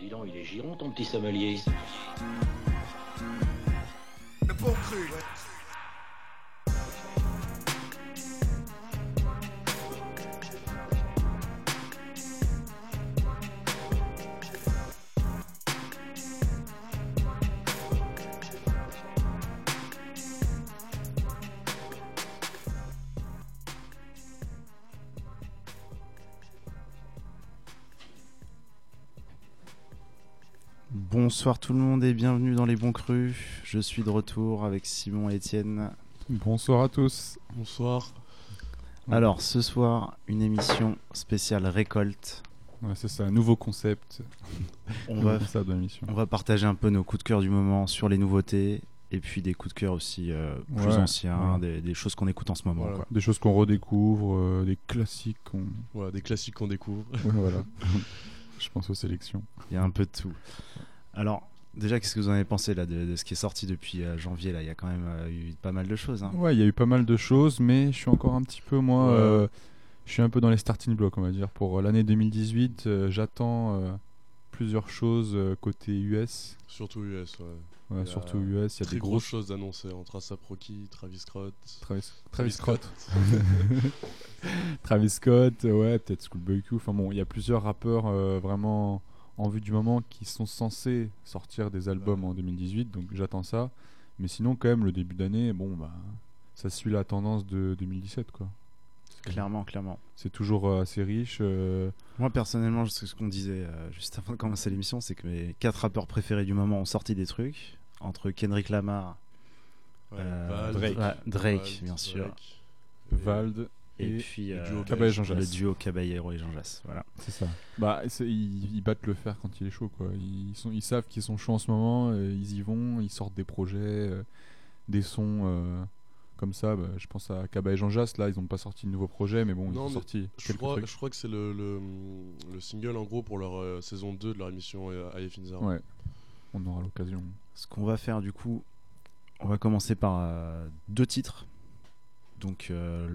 Dis donc, il est giron ton petit sommelier. Le bon. Bonsoir tout le monde et bienvenue dans les bons crus. Je suis de retour avec Simon et Étienne. Bonsoir à tous. Bonsoir. Alors ce soir, une émission spéciale récolte. Ouais, c'est ça, un nouveau concept. On va, ça de l'émission. on va partager un peu nos coups de cœur du moment sur les nouveautés et puis des coups de cœur aussi euh, plus Ouais, anciens, ouais. Des, des choses qu'on écoute en ce moment. Voilà. quoi. Des choses qu'on redécouvre, euh, des classiques qu'on. Voilà, des classiques qu'on découvre. Ouais, voilà. Je pense aux sélections. Il y a un peu de tout. Alors déjà, qu'est-ce que vous en avez pensé là de, de ce qui est sorti depuis euh, janvier là? Il y a quand même euh, eu pas mal de choses. hein. Ouais, il y a eu pas mal de choses, mais je suis encore un petit peu, moi. Ouais. euh, je suis un peu dans les starting blocks, on va dire. Pour l'année 2018, euh, j'attends euh, plusieurs choses euh, côté US. Surtout US, ouais. Ouais, surtout US, il y a Très des grosses choses annoncées entre ASAP Rocky, Travis Scott. Travis, Travis Scott. Travis Scott, ouais, peut-être Schoolboy Q. Enfin bon, il y a plusieurs rappeurs euh, vraiment en vue du moment qui sont censés sortir des albums en 2018, donc j'attends ça. Mais sinon, quand même, le début d'année, bon, bah, ça suit la tendance de 2017, quoi. C'est- Clairement, clairement. C'est toujours euh, assez riche. euh, Moi personnellement, c'est ce qu'on disait euh, juste avant de commencer l'émission, c'est que mes quatre rappeurs préférés du moment ont sorti des trucs. Entre Kendrick Lamar, Ouais, euh, Drake. bien sûr, Drake. Vald, et, et puis le euh, duo Caballé Jean le duo Caballero et Jean Jass. Voilà. C'est ça. Bah, ils, ils battent le fer quand il est chaud, quoi. Ils, sont, ils savent qu'ils sont chauds en ce moment, euh, ils y vont, ils sortent des projets, euh, des sons euh, comme ça. Bah, je pense à Kaba et Jean Jass, là, ils n'ont pas sorti de nouveau projet, mais bon, ils Non, ont sorti Je crois, trucs. je crois que c'est le, le, le single en gros pour leur euh, saison 2 de leur émission Inzar. Ouais, on aura l'occasion. Ce qu'on va faire du coup, on va commencer par euh, deux titres. Donc euh,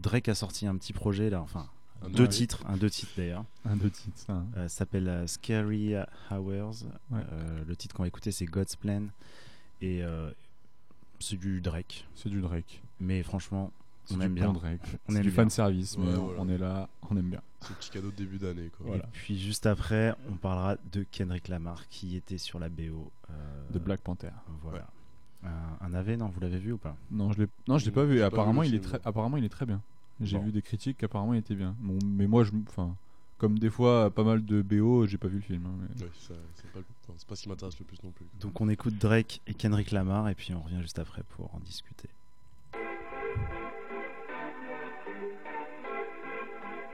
Drake a sorti un petit projet là, enfin Un deux titres, un deux titres d'ailleurs. Un deux titres, ça. hein. Euh, s'appelle euh, Scary Hours. Ouais. Euh, le titre qu'on va écouter c'est God's Plan et euh, c'est du Drake. C'est du Drake. Mais franchement, C'est on du aime bien. Drake. On C'est aime du bien. fan service, mais Ouais, on- voilà. on est là, on aime bien. C'est le petit cadeau de début d'année quoi. Voilà. Et puis juste après, on parlera de Kendrick Lamar qui était sur la BO euh, De Black Panther. Voilà. Un, un AV, non Vous l'avez vu ou pas? Non, je l'ai, non, je l'ai pas vu. Apparemment, il est très, apparemment, il est très bien. J'ai Bon. vu des critiques qu'apparemment il était bien. Bon, mais moi, je, enfin, comme des fois, pas mal de BO, j'ai pas vu le film. hein, mais- Ouais, ça- c'est pas, ce qui m'intéresse le plus non plus. Donc on écoute Drake et Kendrick Lamar et puis on revient juste après pour en discuter.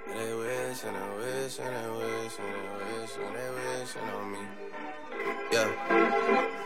They wish and they wish and they wish and they wish and they wishing on me. Yeah.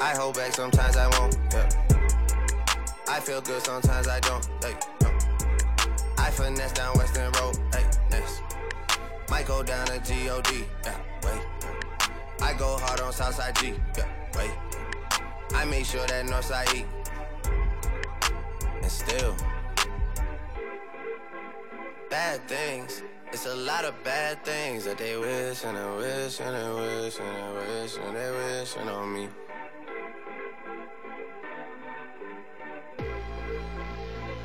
I hold back, sometimes I won't. Yeah. I feel good, sometimes I don't. Hey, no. I finesse down Western Road. Hey, next. Might go down to God. Yeah, wait. I go hard on Southside G. Yeah, wait. I make sure that Northside E. And still bad things. It's a lot of bad things that they wish and they wish and they wish and they wish and they wishing on me.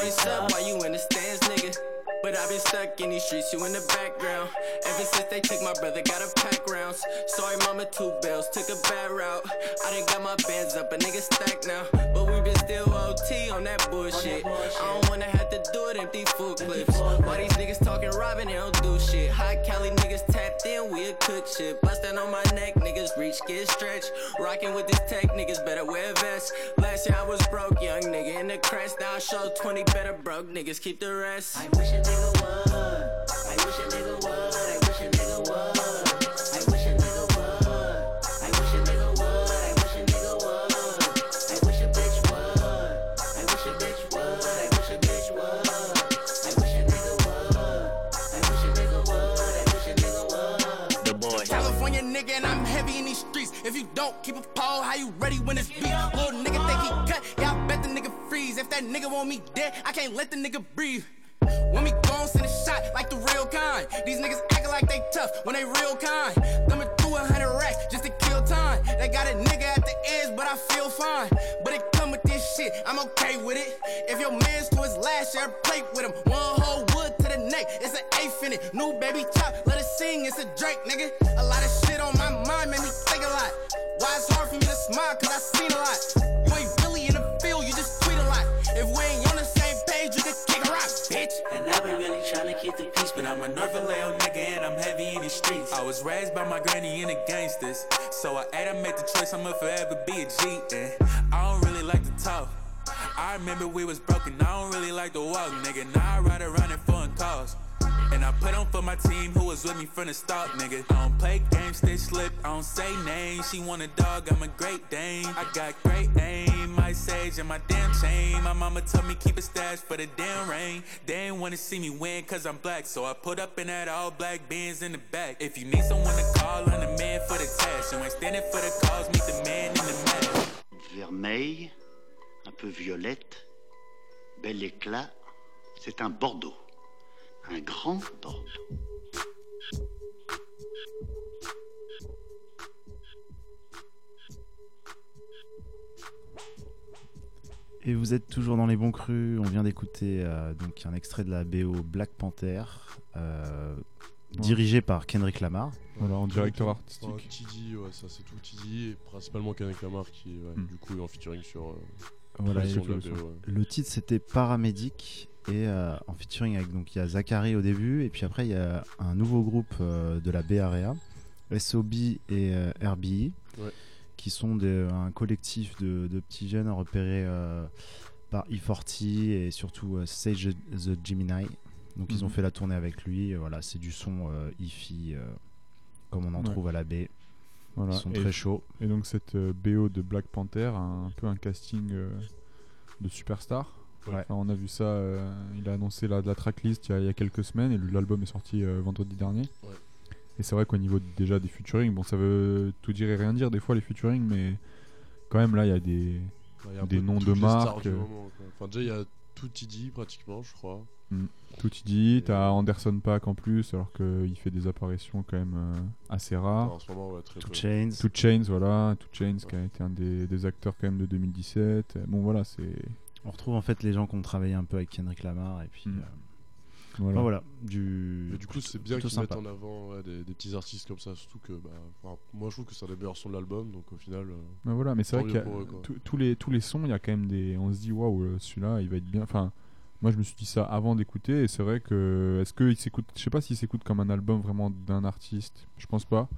Points while you in the stands, nigga. But I've been stuck in these streets, you in the background. Ever since they took my brother, got a pack rounds. Sorry, mama, two bills, took a bad route. I done got my bands up, a nigga stacked now. But we been still OT on that bullshit. I don't wanna have to do it empty full clips. Why these niggas talking robbing, they don't do shit. High Cali niggas tapped in, we a cook shit. Bustin' on my neck, niggas reach, get stretched. Rockin' with this tech, niggas better wear vests. Last year I was broke, young nigga in the crest. Now I show 20 better broke niggas, keep the rest. I wish a nigga would. I wish a nigga would. Don't keep a pole, how you ready when it's beat? Little nigga think he cut, yeah, I bet the nigga freeze. If that nigga want me dead, I can't let the nigga breathe. When we gon' send a shot like the real kind. These niggas acting like they tough when they real kind. Thumbing through a hundred racks just to kill time. They got a nigga at the edge, but I feel fine. But it come with this shit, I'm okay with it. If your man's to his last year, plate with him. One whole wood to the neck, it's an eighth in it. New baby chop, let it sing, it's a Drake, nigga. A lot of shit hard for me to smile, cause I seen a lot. You ain't really in the field, you just tweet a lot. If we ain't on the same page, you can kick a rock, bitch. And I've been really trying to keep the peace, but I'm a North Vallejo nigga and I'm heavy in the streets. I was raised by my granny and the gangsters. So I had to make the choice, I'ma forever be a G. And I don't really like to talk. I remember we was broken, I don't really like to walk, nigga. Now I ride around in foreign cars. And I put on for my team who was with me from the start, nigga. I don't play games, stay slip, I don't say names. She want a dog, I'm a great Dane. I got great aim, my sage and my damn chain. My mama told me keep a stash for the damn rain. They ain't wanna see me win cause I'm black, so I put up in that all black Benz in the back. If you need someone to call, I'm the man for the task. You ain't standing for the cause, meet the man in the match. Vermeil, un peu violette, bel éclat, c'est un Bordeaux. Un grand. Et vous êtes toujours dans les bons crus. On vient d'écouter euh, donc un extrait de la BO Black Panther, euh, dirigé par Kendrick Lamar. Voilà, en directeur Ouais, artistique. Tidy, ouais, ça c'est tout Tidy, et principalement Kendrick Lamar qui, ouais, Hmm. du coup, est en featuring sur. euh, Voilà, le. Le titre c'était Paramédic et euh, en featuring avec donc il y a Zachary au début et puis après il y a un nouveau groupe euh, de la Bay Area, SOB et euh, RBI, Ouais. qui sont des- un collectif de, de petits jeunes repérés euh, par E40 et surtout Sage the Gemini. Donc ils ont Mhm. fait la tournée avec lui. voilà, c'est du son hi-fi comme on en Ouais. trouve à la baie. Voilà. Ils sont Et- très chauds. Et donc cette BO de Black Panther a un peu un casting de superstar. Ouais. Enfin, on a vu ça, euh, il a annoncé la, la tracklist il y, a, il y a quelques semaines et l'album est sorti euh, vendredi dernier. Ouais. Et c'est vrai qu'au niveau déjà des featuring, bon ça veut tout dire et rien dire des fois les featuring, mais quand même là il y a des, Ouais, y a un des noms de marques. euh, moment. Enfin, déjà, il y a tout Tidy pratiquement, je crois. tout y dit, t'as Anderson Paak en plus alors qu'il fait des apparitions quand même euh, assez rares. Enfin, en ce moment, ouais, très Two peu. Chains. Two Chains, voilà, Two Chains qui a été un des, des acteurs quand même de 2017. Euh, Bon voilà, c'est On retrouve en fait les gens qui ont travaillé un peu avec Kendrick Lamar et puis Mm. euh, voilà. enfin, voilà du Mais du coup, c'est bien qu'ils mettent en avant ouais, des, des petits artistes comme ça, surtout que bah, enfin, moi je trouve que c'est un des meilleurs sons de l'album, donc au final. euh, Mais voilà, mais c'est vrai qu'il quoi. tous- les tous les sons, il y a quand même des on se dit waouh, euh, celui-là, il va être bien. Enfin, moi je me suis dit ça avant d'écouter et c'est vrai que est-ce que il s'écoute je sais pas s'il s'écoute comme un album vraiment d'un artiste. Je pense pas.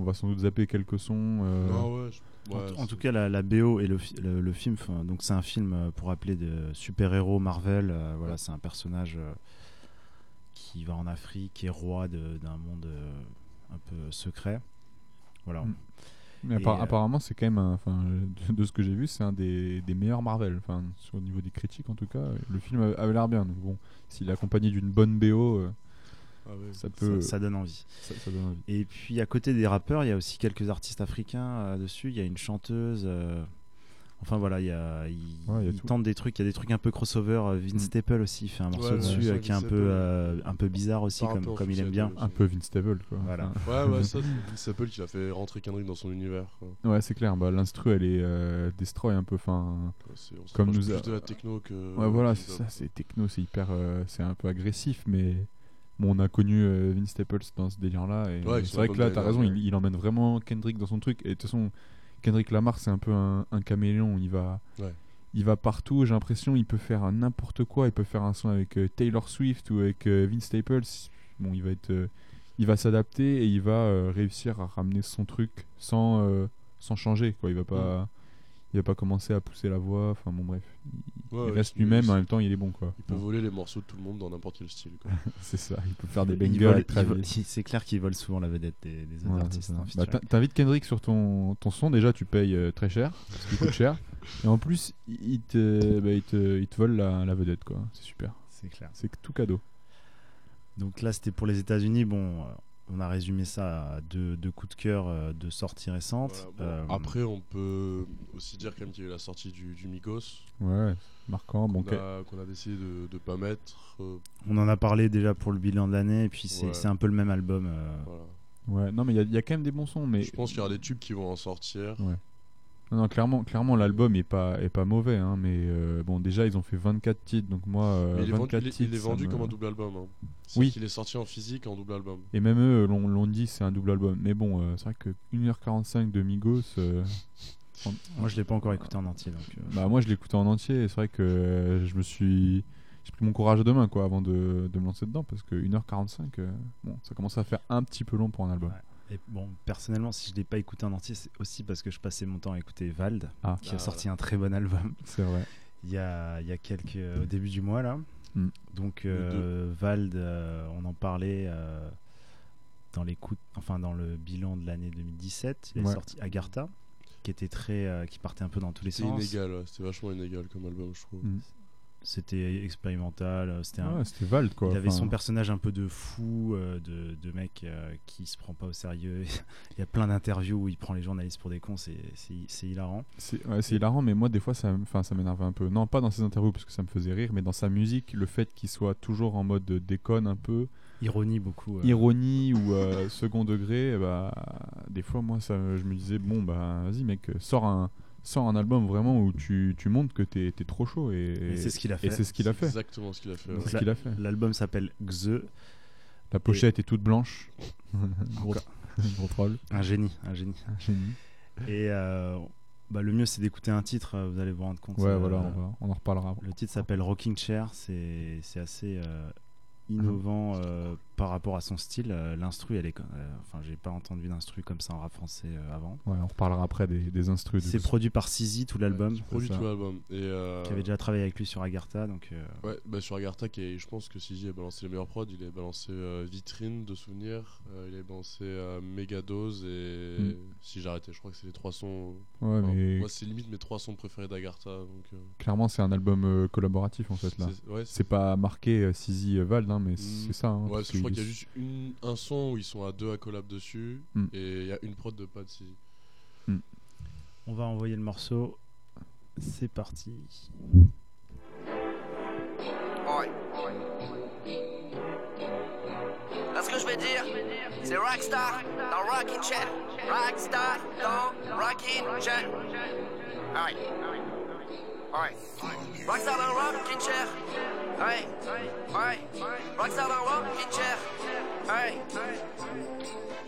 On va sans doute zapper quelques sons euh, ouais, je- En, ouais, en c'est- tout cas, la, la BO et le, fi- le, le film, donc c'est un film euh, pour appeler de super-héros Marvel. euh, voilà, c'est un personnage euh, qui va en Afrique, est roi de- d'un monde euh, un peu secret. Voilà. Mm. Mais euh, apparemment, c'est quand même, un- enfin, de, de ce que j'ai vu, c'est un des, des meilleurs Marvel. Enfin, sur le niveau des critiques, en tout cas, le film avait avait l'air bien. Donc bon, s'il est accompagné d'une bonne BO, euh, Ah ouais. ça peut, Ça, ça donne envie. ça- ça donne envie. Et puis à côté des rappeurs, il y a aussi quelques artistes africains euh, dessus. Il y a une chanteuse. euh, Enfin voilà, il y a, il, Ouais, il y a il tout. tente des trucs. Il y a des trucs un peu crossover. euh, Vince Mm. Staple aussi il fait un morceau Ouais, dessus ouais, qui est un peu, Staple. euh, un peu bizarre aussi, comme, il aime bien. Un peu Vince Stable, quoi. Voilà. Ouais, ouais, ça, c'est Vince Staple qui a fait rentrer Kendrick dans son univers. quoi. ouais, c'est clair. Bah, l'instru, elle est euh, destroy un peu. Enfin, Comme nous a- plus de la techno que. ouais, voilà, c'est ça. C'est techno, c'est hyper, euh, c'est un peu agressif, mais bon, on a connu euh, Vince Staples dans ce délire-là. Et Ouais, c'est vrai que là, t'as raison, il, emmène vraiment Kendrick dans son truc. Et de toute façon, Kendrick Lamar, c'est un peu un, un caméléon. Il va, Ouais. il va partout. J'ai l'impression, il peut faire n'importe quoi. Il peut faire un son avec euh, Taylor Swift ou avec euh, Vince Staples. Bon, il va être, il va s'adapter et il va réussir à ramener son truc sans, sans changer. Quoi. Il va pas, il va pas commencer à pousser la voix. Enfin bon, bref, il, Ouais, il ouais, reste lui-même. En même temps, il est bon, quoi. Il peut Bon, voler les morceaux de tout le monde dans n'importe quel style. Quoi. c'est ça. Il peut faire des bangers. C'est clair qu'il vole souvent la vedette des, des autres artistes. en Bah, T'invites Kendrick sur ton, ton son, déjà tu payes euh, très cher, parce qu'il coûte cher. Et en plus, il il te, bah, il te, il te vole la, la vedette, quoi. C'est super. c'est clair. C'est tout cadeau. Donc là, c'était pour les États-Unis. Bon, euh, on a résumé ça à deux, deux coups de cœur euh, de sorties récentes. Voilà, bon, Euh, Après, on peut aussi dire quand même qu'il y a eu la sortie du, du Migos. Ouais, marquant. Bon, qu'on a, qu'on a décidé de ne pas mettre. euh, on en a parlé déjà pour le bilan de l'année, et puis c'est Ouais. c'est un peu le même album. euh, voilà. ouais, non, mais il y, a- il y a quand même des bons sons. Mais Je pense qu'il y aura des tubes qui vont en sortir. Ouais. Non, non, clairement, clairement l'album est pas, est pas mauvais. Hein, mais euh, bon, déjà, ils ont fait 24 titres. Donc moi, euh, Mais il est vendu, 24 il est- titres. il est ça vendu me- comme un double album. Hein. Oui. Il est sorti en physique en double album. Et même eux l'ont l'ont dit, c'est un double album. Mais bon, euh, c'est vrai que 1h45 de Migos. euh, Moi, je l'ai pas encore écouté en entier. Donc, euh, Bah moi je l'écoutais en entier et c'est vrai que euh, je me suis j'ai pris mon courage à deux mains quoi avant de, de me lancer dedans parce que 1h45 euh, bon ça commence à faire un petit peu long pour un album. Et bon, personnellement, si je l'ai pas écouté en entier, c'est aussi parce que je passais mon temps à écouter Vald, Ah. qui a Ah, sorti un très bon album. C'est vrai. Il y a, il y a quelques au début du mois là. Mm. Donc euh, Vald, euh, on en parlait euh, dans l'écoute, enfin dans le bilan de l'année 2017. Il Ouais. est sorti Agartha, qui était très, euh, qui partait un peu dans tous les C'était sens. inégal, ouais, c'était vachement inégal comme album, je trouve. Mm. C'était expérimental. euh, C'était un- Ouais, c'était Vald, quoi, Il avait enfin. son personnage un peu de fou, euh, de, de mec euh, qui se prend pas au sérieux. il y a plein d'interviews où il prend les journalistes pour des cons. C'est hilarant. C'est ouais, hilarant, mais moi, des fois, ça, ça m'énervait un peu. Non, pas dans ses interviews, parce que ça me faisait rire, mais dans sa musique, le fait qu'il soit toujours en mode déconne un peu. Ironie beaucoup. euh. Ironie ou euh, second degré, bah, des fois, moi, ça, je me disais, bon, bah, vas-y, mec, sors un, sors un album vraiment où tu, tu montres que t'es es trop chaud. Et, Et c'est ce qu'il a Et fait. c'est ce qu'il a fait. exactement ce qu'il a fait, Donc C'est ce la- qu'il a fait. L'album s'appelle Xe. La pochette est toute blanche. gros, troll. Un génie, un génie. Un génie. Et euh, bah, le mieux, c'est d'écouter un titre. euh, Vous allez vous rendre compte. Ouais, euh, voilà, on, va- on en reparlera. Le titre s'appelle Rocking Chair. C'est c'est assez euh, innovant euh, par rapport à son style. Euh, L'instru, elle est. euh, Enfin, j'ai pas entendu d'instru comme ça en rap français euh, avant. Ouais, on reparlera après des, des instrus. C'est produit par Sizi, tout l'album. Produit tout l'album. Et euh, Qui avait déjà travaillé avec lui sur Agartha. Donc, euh, Ouais, bah sur Agartha, qui est- je pense que Siji a balancé les meilleurs prods. Il a balancé euh, Vitrine de souvenirs, euh, il a balancé euh, Megadose et Mm. si j'arrêtais, je crois que c'est les trois sons. Ouais, Enfin, mais- Moi, c'est limite mes trois sons préférés d'Agartha. Donc, euh, Clairement, c'est un album euh, collaboratif en fait là. C'est- ouais, pas marqué Sizi Vald, hein, mais c'est ça. hein, ouais, crois qu'il y a juste une- un son où ils sont à deux à collab dessus Mm. et il y a une prod de de Siji. on va envoyer le morceau. C'est parti. Là, ce que je vais dire, c'est Rockstar dans Rockin' Chair. Rockstar dans Rockin' Chair. Ouais. Ouais. Rockstar dans Rockin' Chair. Ouais. Ouais. Rockstar dans Rockin' Chair. Ouais.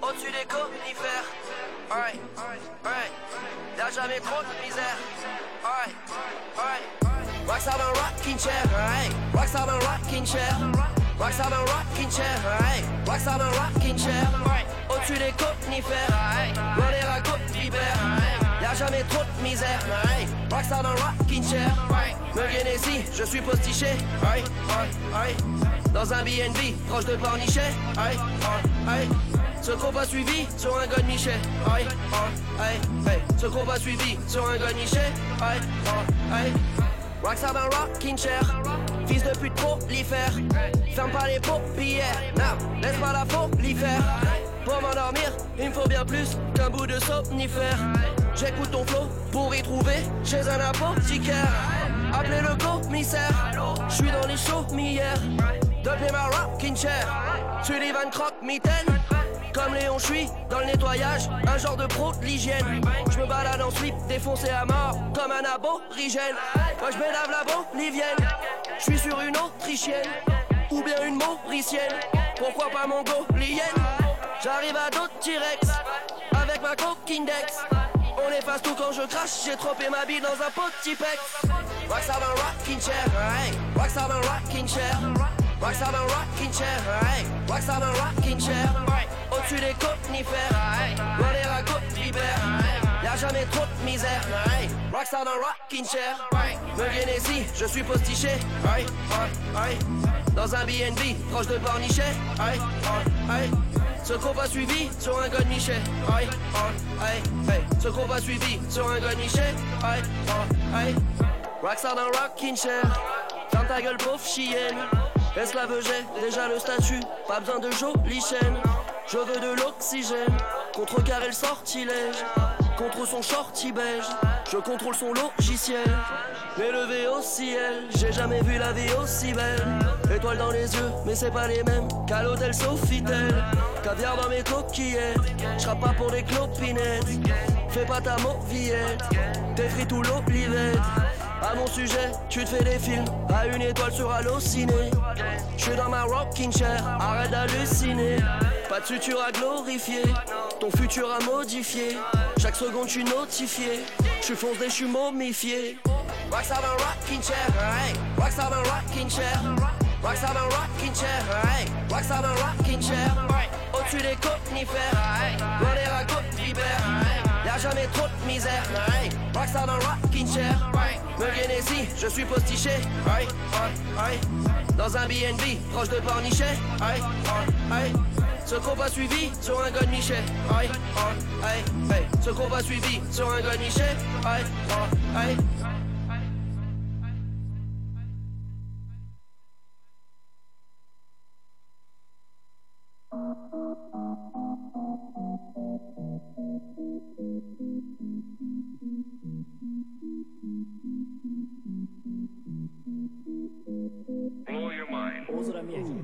Au-dessus des conifères. Ouais. Ouais. Y'a jamais trop de misère. Ouais. Ouais. Rockstar dans Rockin' Chair. Ouais. Rockstar dans Rockin' Chair. Rockstar dans Rockin' Chair. Ouais. Rockstar dans Rockin' Chair. Ouais. Au-dessus des conifères. Ouais. Loin des racontes d'hiver. Y'a jamais trop de misère. Rockstar dans Rockin' Chair. Me Guinnessy, je suis postiché. Ouais. Ouais. Ouais. Dans un BNB, proche de Pornichet. Ouais. Ouais. Ouais. Ce pas suivi sur un god Michel. Aïe, aïe, aïe. Ce suivi sur un god Michel. Aïe, aïe. Rocking chair. Fils de pute prolifère. Ferme pas les paupières. Non, laisse pas la folie faire. Pour m'endormir, il me faut bien plus qu'un bout de somnifère. J'écoute ton flow pour y trouver chez un apothicaire. Appelez le commissaire. Je suis dans les chaumières. Depuis ma rocking chair. Tu les vannes croque-mitaine. Comme Léon, je suis dans le nettoyage, un genre de pro de l'hygiène. Je me balade en slip, défoncé à mort, comme un aborigène. Moi je m'élave la bolivienne, je suis sur une autrichienne, ou bien une mauricienne. Pourquoi pas mongolienne? J'arrive à d'autres T-Rex, avec ma coquindex. On efface tout quand je crache, j'ai trempé ma bille dans un pot de Tipex. Rockstar dans rocking chair, hey. Rockstar dans rocking chair. Rockstar dans rocking chair, hey. Rockstar dans rocking chair. Au-dessus des conifères, hey. Loin des racontes d'hiver, Y'a jamais trop de misère, hey. Rockstar dans rocking chair. Me Guinnessy, je suis postiché. Dans un BNB, proche de Pornichet, hey. Hey. Ce pas suivi sur un god Michel, hey. Hey. Ce pas suivi sur un god Michel, hey. Hey. Rockstar dans rocking chair. Ferme ta gueule, pauvre chienne. Esclave, j'ai déjà le statut. Pas besoin de jolies chaînes. Je veux de l'oxygène. Contrecarrer le sortilège. Contre son shorty beige. Je contrôle son logiciel. M'élever au ciel. J'ai jamais vu la vie aussi belle. Étoiles dans les yeux, mais c'est pas les mêmes qu'à l'hôtel Sofitel. Caviar dans mes coquillettes. J'rappe pas pour des clopinettes. Fais pas ta mauvillette. T'es frites ou l'olivette. À mon sujet, tu te fais des films à une étoile sur Allociné. Je suis dans ma rocking chair, arrête d'halluciner. Pas de futur à glorifier, ton futur à modifier. Chaque seconde, je suis notifié. Je suis foncé, je suis momifié. Rockstar dans rocking chair, hey. Rockstar dans rocking chair. Rockstar dans rocking chair, hey. Rockstar dans rocking chair. Au-dessus des conifères, loin des racontes d'hiver. Y'a Y'a jamais trop de misère. Hey, rockstar dans le rocking chair. Hey, me viens ici, je suis postiché. Hey, hey, hey. Dans un BNB, proche de Pornichet. Hey, hey, hey. Ce combat suivi sur un gun Michel. Hey, hey, hey. Ce combat suivi sur un gun Michel. Hey, hey.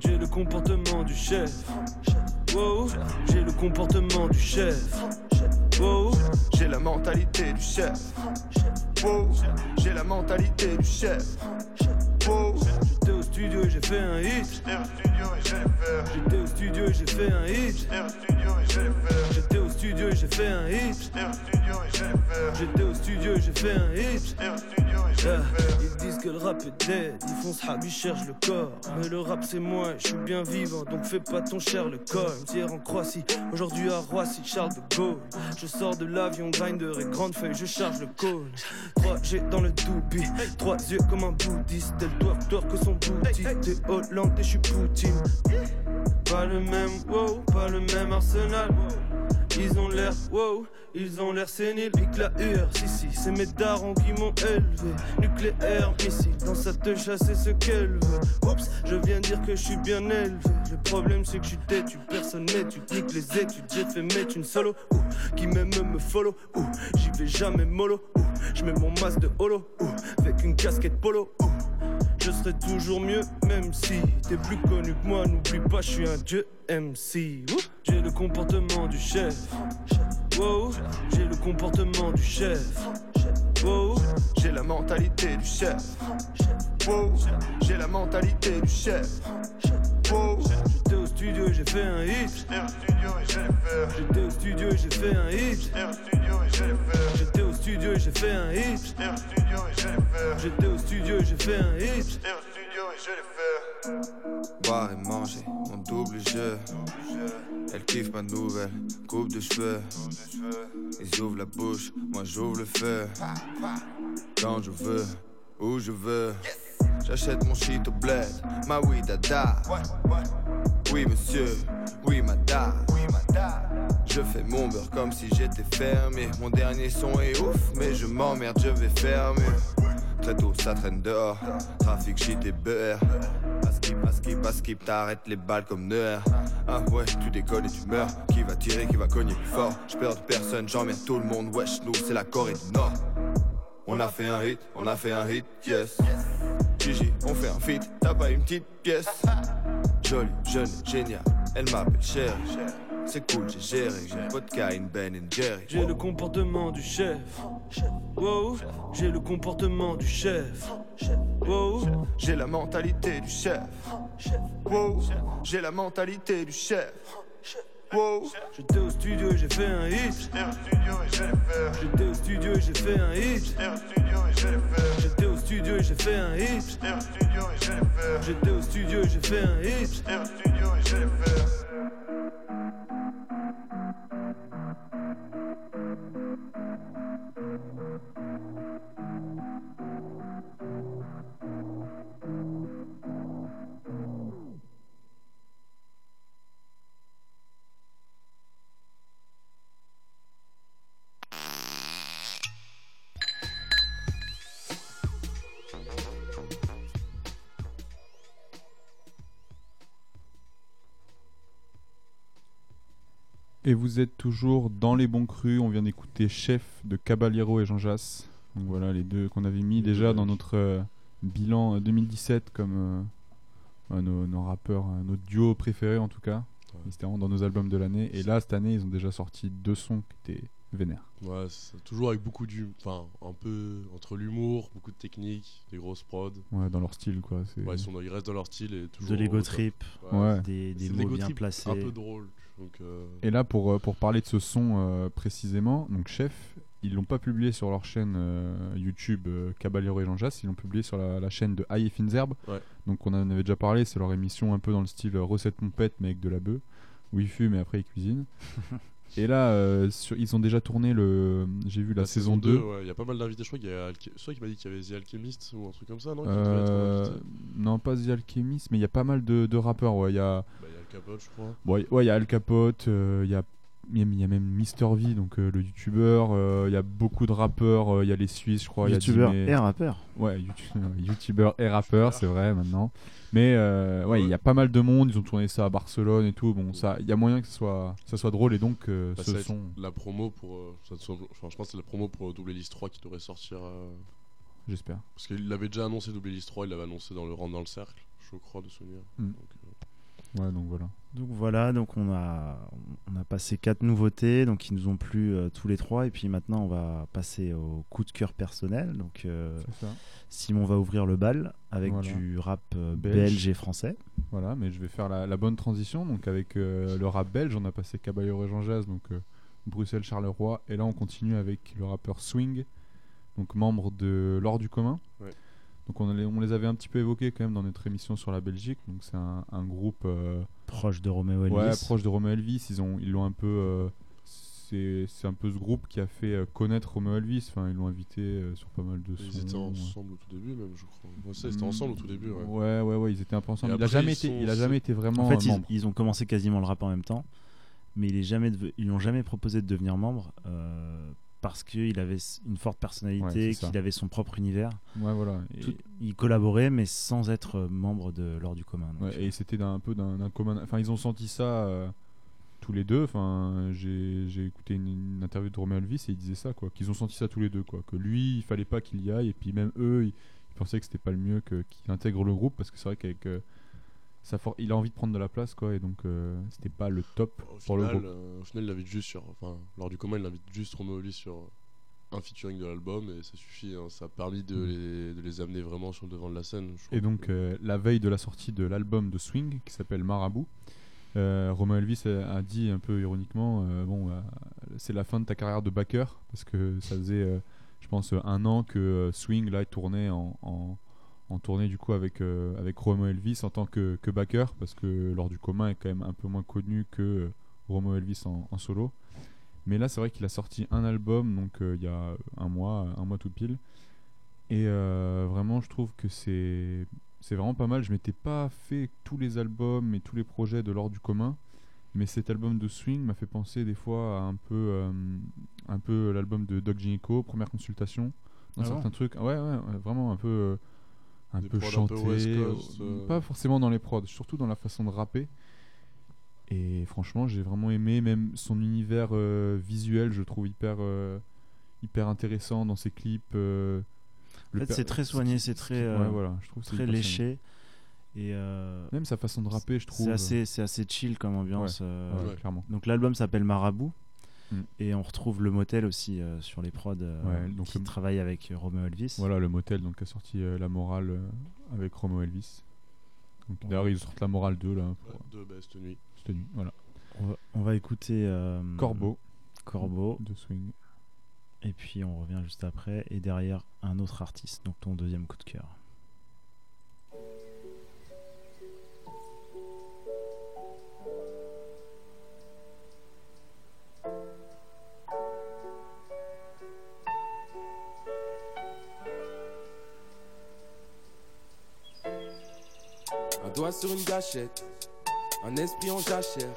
J'ai le comportement du chef. Chef. Wow, J'ai la mentalité du chef. Wow, j'ai la mentalité du chef. Wow, j'étais au studio et j'ai fait un hit. J'étais au studio et j'ai fait un hit. J'étais au studio et j'ai fait un hit. J'étais au studio et j'ai fait un hit. Yeah. Ils disent que le rap est dead, ils font ce rap, ils cherchent le corps. Mais le rap c'est moi, je suis bien vivant, donc fais pas ton cher le corps. Hier en Croatie, aujourd'hui à Roissy, Charles de Gaulle. Je sors de l'avion, grinder et grande feuille, je charge le cône. 3G dans le doobie, trois yeux comme un bouddhiste. Elle doit que son boutique. T'es hollandais, je suis Poutine. Pas le même, wow, pas le même arsenal. Ils ont l'air, wow, ils ont l'air séniles. Pique la UR, si, si, c'est mes darons qui m'ont élevé. Nucléaire, missile, dans sa te chasser ce qu'elle veut. Oups, je viens dire que je suis bien élevé. Le problème, c'est que je suis têtu, personne tu niques les études. J'ai fait mettre une solo, qui même me follow, ouh, j'y vais jamais mollo, ouh, je mets mon masque de holo, ouh, avec une casquette polo. Je serai toujours mieux, même si t'es plus connu que moi. N'oublie pas, je suis un dieu MC. J'ai le comportement du chef. Wow. J'ai le comportement du chef. Wow. j'ai la mentalité du chef. Wow, j'ai la mentalité du chef. Wow, studio et j'ai fait un hit. J'étais au studio et j'ai fait un hit. J'étais au studio et j'ai fait un hit. J'étais au studio et j'ai fait un hit. Boire et manger, mon double jeu. Elle kiffe ma nouvelle coupe de cheveux. Ils ouvrent la bouche, moi j'ouvre le feu. Quand je veux, où je veux. J'achète mon shit au bled, ma oui dada. Oui monsieur, oui madame. Je fais mon beurre comme si j'étais fermé. Mon dernier son est ouf, mais je m'emmerde, je vais fermer. Très tôt, ça traîne dehors. Trafic, shit et beurre. Pas skip, pas skip, pas skip, t'arrêtes les balles comme Neuer. Ah ouais, tu déconnes et tu meurs. Qui va tirer, qui va cogner plus fort? Je perds de personne, j'emmerde tout le monde. Wesh, nous, c'est la Corée du Nord. On a fait un hit, on a fait un hit, yes. Gigi, on fait un feat, t'as pas une petite pièce. Jolie, jeune, génial, elle m'appelle chérie. C'est cool, j'ai géré, une vodka, une Ben and Jerry. J'ai le comportement du chef. Wow, j'ai le comportement du chef. Wow, j'ai la mentalité du chef. Wow, j'ai la mentalité du chef. Wow, j'étais au studio et j'ai fait un hit. J'étais au studio et j'ai fait un hit. J'étais au studio et j'ai fait un hit. J'étais au studio et j'ai fait un hit. Et vous êtes toujours dans les bons crus. On vient d'écouter Chef de Caballero et Jean Jass. Donc voilà les deux qu'on avait mis déjà dans notre euh, bilan euh, 2017 comme euh, ouais, nos, nos rappeurs, euh, notre duo préféré en tout cas. C'était vraiment dans nos albums de l'année. Et là, cette année, ils ont déjà sorti deux sons qui étaient vénères. Ouais, toujours avec beaucoup du. Enfin, un peu entre l'humour, beaucoup de technique, des grosses prods. Ouais, dans leur style quoi. Ouais, ils, sont dans- ils restent dans leur style et toujours. De l'ego trip, Ouais. des, des mots l'ego bien placés. Un peu drôle. Donc, euh, Et là, pour, euh, pour parler de ce son euh, précisément, donc Chef, ils l'ont pas publié sur leur chaîne euh, YouTube euh, Caballero et Jean Jass, ils l'ont publié sur la, la chaîne de Aïe et Finzerbe. Ouais. Donc on en avait déjà parlé, c'est leur émission un peu dans le style recette pompette mais avec de la bœuf, où ils fument et après ils cuisinent. Et là, euh, sur- ils ont déjà tourné le. J'ai vu la, saison 2. ouais, Il y a pas mal d'invités. Je crois qu'il y a qui m'a dit qu'il y avait The Alchemist ou un truc comme ça, non qui non, pas The Alchemist, mais il y a pas mal de, de rappeurs. Ouais, il y a. Bah, Capote, je crois. Bon, ouais, il y a Al Capote, euh, il y a. Il y a- il y a même Mr V, donc euh, le youtubeur. euh, Il y a beaucoup de rappeurs. euh, Il y a les Suisses, je crois. Youtubeur et rappeur. Ouais, youtu- youtubeur et rappeur, c'est vrai maintenant. Mais euh, ouais, il y a pas mal de monde. Ils ont tourné ça à Barcelone et tout. Bon, ça, il y a moyen que ça soit, ça soit drôle et donc euh, Bah, ce ça va être son. la promo pour. euh, ça enfin, je pense que c'est la promo pour Double Elise 3 qui devrait sortir. euh, J'espère. Parce qu'il l'avait déjà annoncé Double Elise 3, il l'avait annoncé dans le Rentre dans le cercle, je crois, de souvenir. Mm. Donc, euh, Ouais, donc voilà. Donc voilà, donc on a, on a passé quatre nouveautés, donc qui nous ont plu euh, tous les trois, et puis maintenant on va passer au coup de cœur personnel. Donc euh. Simon va ouvrir le bal avec Voilà. du rap euh, Belge. belge. et français. Voilà, mais je vais faire la, la bonne transition. Donc avec euh, le rap belge, on a passé Caballero et Jean Jazz, donc euh, Bruxelles Charleroi, et là on continue avec le rappeur Swing, donc membre de l'Or du commun. Ouais. Donc on, les avait un petit peu évoqués quand même dans notre émission sur la Belgique. Donc c'est un, un groupe euh, Proche de Roméo Elvis. Ouais, proche de Romeo Elvis. Ils ont, ils l'ont un peu. euh, c'est c'est un peu ce groupe qui a fait euh, connaître Romeo Elvis. Enfin, ils l'ont invité euh, sur pas mal de Ils sons. étaient ensemble au tout début, même, je crois. Ouais, ça, ils étaient ensemble au tout début, ouais. Ouais, ouais, ouais, ils étaient un peu ensemble. Et Il a après, jamais ils été, sont- il a jamais été vraiment En fait, ils, ils ont commencé quasiment le rap en même temps, mais il est jamais deve- ils n'ont jamais proposé de devenir membre euh, parce qu'il avait une forte personnalité, qu'il avait son propre univers. Ouais, voilà. Et- Tout- il collaborait, mais sans être euh, membre de l'ordre du commun. donc. Ouais, et c'était un peu d'un commun. Enfin, ils ont senti ça euh, tous les deux. Enfin, j'ai écouté une, une interview de Romeo Elvis et ils disaient ça, quoi. Qu'ils ont senti ça tous les deux, quoi. Que lui, il fallait pas qu'il y aille, et puis même eux, ils, ils pensaient que c'était pas le mieux qu'il intègre le groupe parce que c'est vrai qu'avec euh, for- il a envie de prendre de la place, quoi. Et donc, euh, c'était pas le top Au pour le final, groupe. euh, au final, il l'invite juste sur. Enfin, lors du commun, il invite juste Elvis sur un featuring de l'album et ça suffit. hein. Ça a permis de, Mm. les, de les amener vraiment sur le devant de la scène. Et donc, euh, la veille de la sortie de l'album de Swing, qui s'appelle Marabout, euh, Romeo Elvis a, a dit un peu ironiquement Bon, c'est la fin de ta carrière de backer, parce que ça faisait, je pense, un an que Swing là, tournait en, en, en tournée du coup avec, euh, avec Romeo Elvis en tant que, que backer, parce que lors du commun est quand même un peu moins connu que euh, Romeo Elvis en, en solo. Mais là, c'est vrai qu'il a sorti un album, donc euh, il y a un mois, un mois tout pile. Et euh, vraiment, je trouve que c'est c'est vraiment pas mal. Je m'étais pas fait tous les albums et tous les projets de l'ordre du commun, mais cet album de Swing m'a fait penser des fois à un peu un peu l'album de Doc Gynéco, première consultation, dans Ah certains bon trucs. Ouais, vraiment un peu un Des peu un chanté, peu West Coast, euh, pas forcément dans les prods, surtout dans la façon de rapper. Et franchement, j'ai vraiment aimé même son univers euh, visuel, je trouve hyper euh, hyper intéressant dans ses clips. euh, En le fait, c'est très soigné, c'est très, Ouais, voilà, je trouve très léché. Et euh, Même sa façon de rapper, je trouve. C'est assez, c'est assez chill comme ambiance. Ouais, euh, ouais, clairement. Donc l'album s'appelle Marabout. Mm. Et on retrouve le motel aussi euh, sur les prods euh, Ouais, donc qui le- travaille avec euh, Romeo Elvis. Voilà, le motel donc, a sorti euh, La Morale euh, avec Romo Elvis. Ouais. D'ailleurs, ils sortent La Morale 2 là. Pour, Ouais, de bah, cette nuit. cette nuit, voilà. On va, on va écouter euh, Corbeau. Corbeau. De Swing. Et puis on revient juste après. Et derrière, un autre artiste. Donc ton deuxième coup de cœur. Doigt sur une gâchette, un esprit en jachère.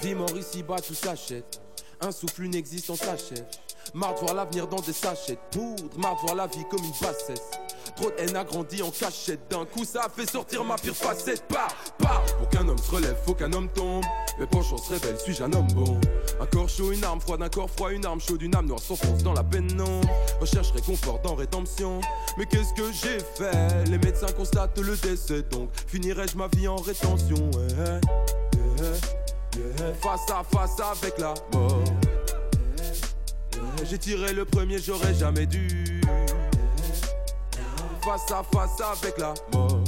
Vie mort ici-bas, tout s'achète. Un souffle, une existence s'achève. Marre de voir l'avenir dans des sachets poudre. Marre de voir la vie comme une bassesse. Trop de haine a grandi en cachette. D'un coup, ça a fait sortir ma pire facette. Pas, pas. Pour qu'un homme se relève, faut qu'un homme tombe. Mais penchant se révèle, suis-je un homme bon? Un corps chaud, une arme froide, un corps froid, une arme chaude, une âme noire s'enfonce dans la peine, non. Recherche réconfort dans rédemption. Mais qu'est-ce que j'ai fait? Les médecins constatent le décès, donc finirai-je ma vie en rétention? Ouais. Yeah, yeah. Face à face avec la mort. J'ai tiré le premier, j'aurais jamais dû. Face à face avec la mort.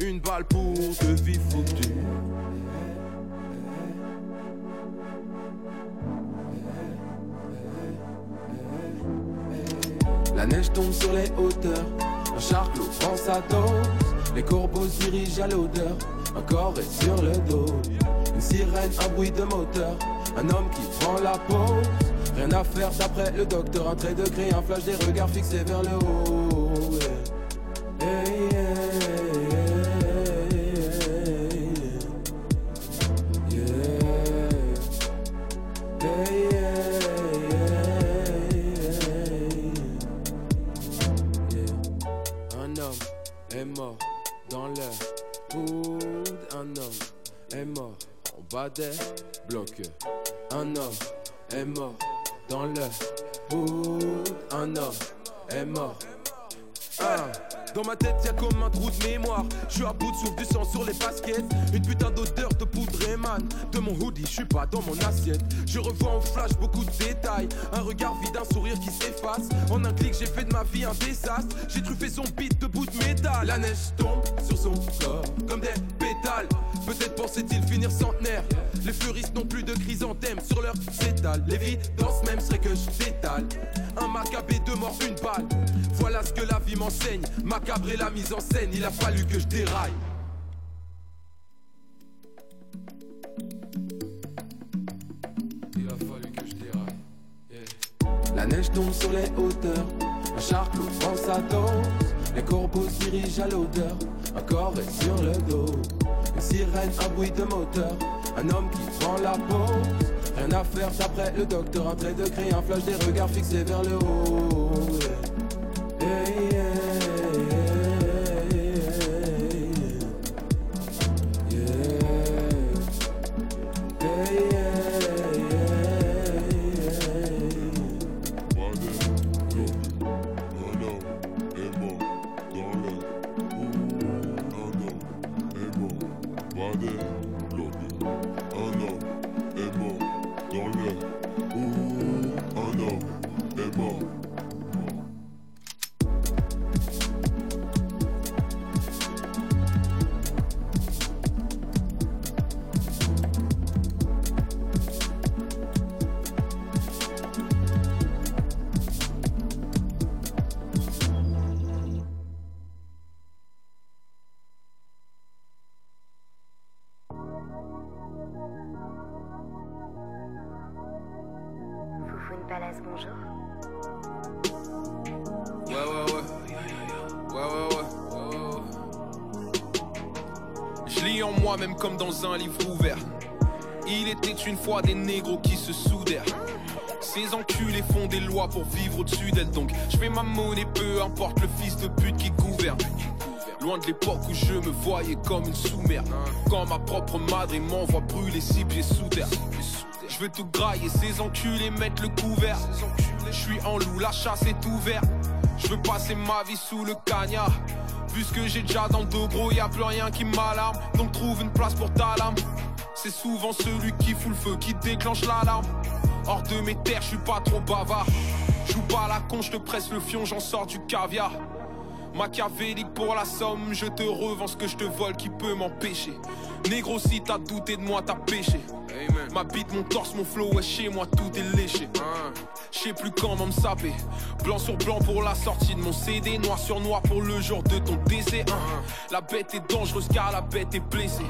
Une balle pour te vivre foutu. La neige tombe sur les hauteurs. Un charclot prend sa dose. Les corbeaux se dirigent à l'odeur. Un corps est sur le dos. Une sirène, un bruit de moteur. Un homme qui prend la pause. Rien à faire d'après le docteur. Un trait de gris, un flash des regards fixés vers le haut. Un homme est mort dans le. Un homme est mort en bas des blocs. Un homme est mort dans le hood. Un homme est mort. Ah. Dans ma tête y'a comme un trou de mémoire. Je suis à bout de souffle du sang sur les baskets. Une putain d'odeur de poudre émane. De mon hoodie, je suis pas dans mon assiette. Je revois en flash beaucoup de détails. Un regard vide, un sourire qui s'efface. En un clic j'ai fait de ma vie un désastre. J'ai truffé son beat de bout de métal. La neige tombe sur son corps Comme des pétales Peut-être pensait-il finir centenaire. Les fleuristes n'ont plus de chrysanthèmes sur leur cétale L'évidence même serait que je détale Un macabé, deux morts, une balle. Voilà ce que la vie m'enseigne. Macabre et la mise en scène, il a fallu que je déraille. Il a fallu que je déraille. La neige tombe sur les hauteurs. Un charcot prend sa dose Les corbeaux se dirigent à l'odeur. Un corps est sur le dos sirène, un bruit de moteur. Un homme qui prend la pause Rien à faire d'après le docteur. Un trait de craie, un flash des regards fixés vers le haut Ces enculés font des lois pour vivre au-dessus d'elles. Donc je fais ma monnaie, peu importe le fils de pute qui gouverne. Loin de l'époque où je me voyais comme une sous-merde. Quand ma propre madre m'envoie brûler six pieds sous terre. Je veux tout grailler, ces enculés mettre le couvert. Je suis en loup, la chasse est ouverte. Je veux passer ma vie sous le cagnard. Puisque j'ai déjà dans le dos gros, y a plus rien qui m'alarme. Donc trouve une place pour ta lame. C'est souvent celui qui fout le feu qui déclenche l'alarme. Hors de mes terres, je suis pas trop bavard. Joue pas à la con, je te presse le fion, j'en sors du caviar. Machiavélique pour la somme, je te revends ce que je te vole qui peut m'empêcher? Négro, si t'as douté de moi, t'as péché. Ma bite, mon torse, mon flow, ouais, chez moi tout est léché. Je sais plus comment me saper. Blanc sur blanc pour la sortie de mon CD, noir sur noir pour le jour de ton décès. hein. La bête est dangereuse car la bête est blessée.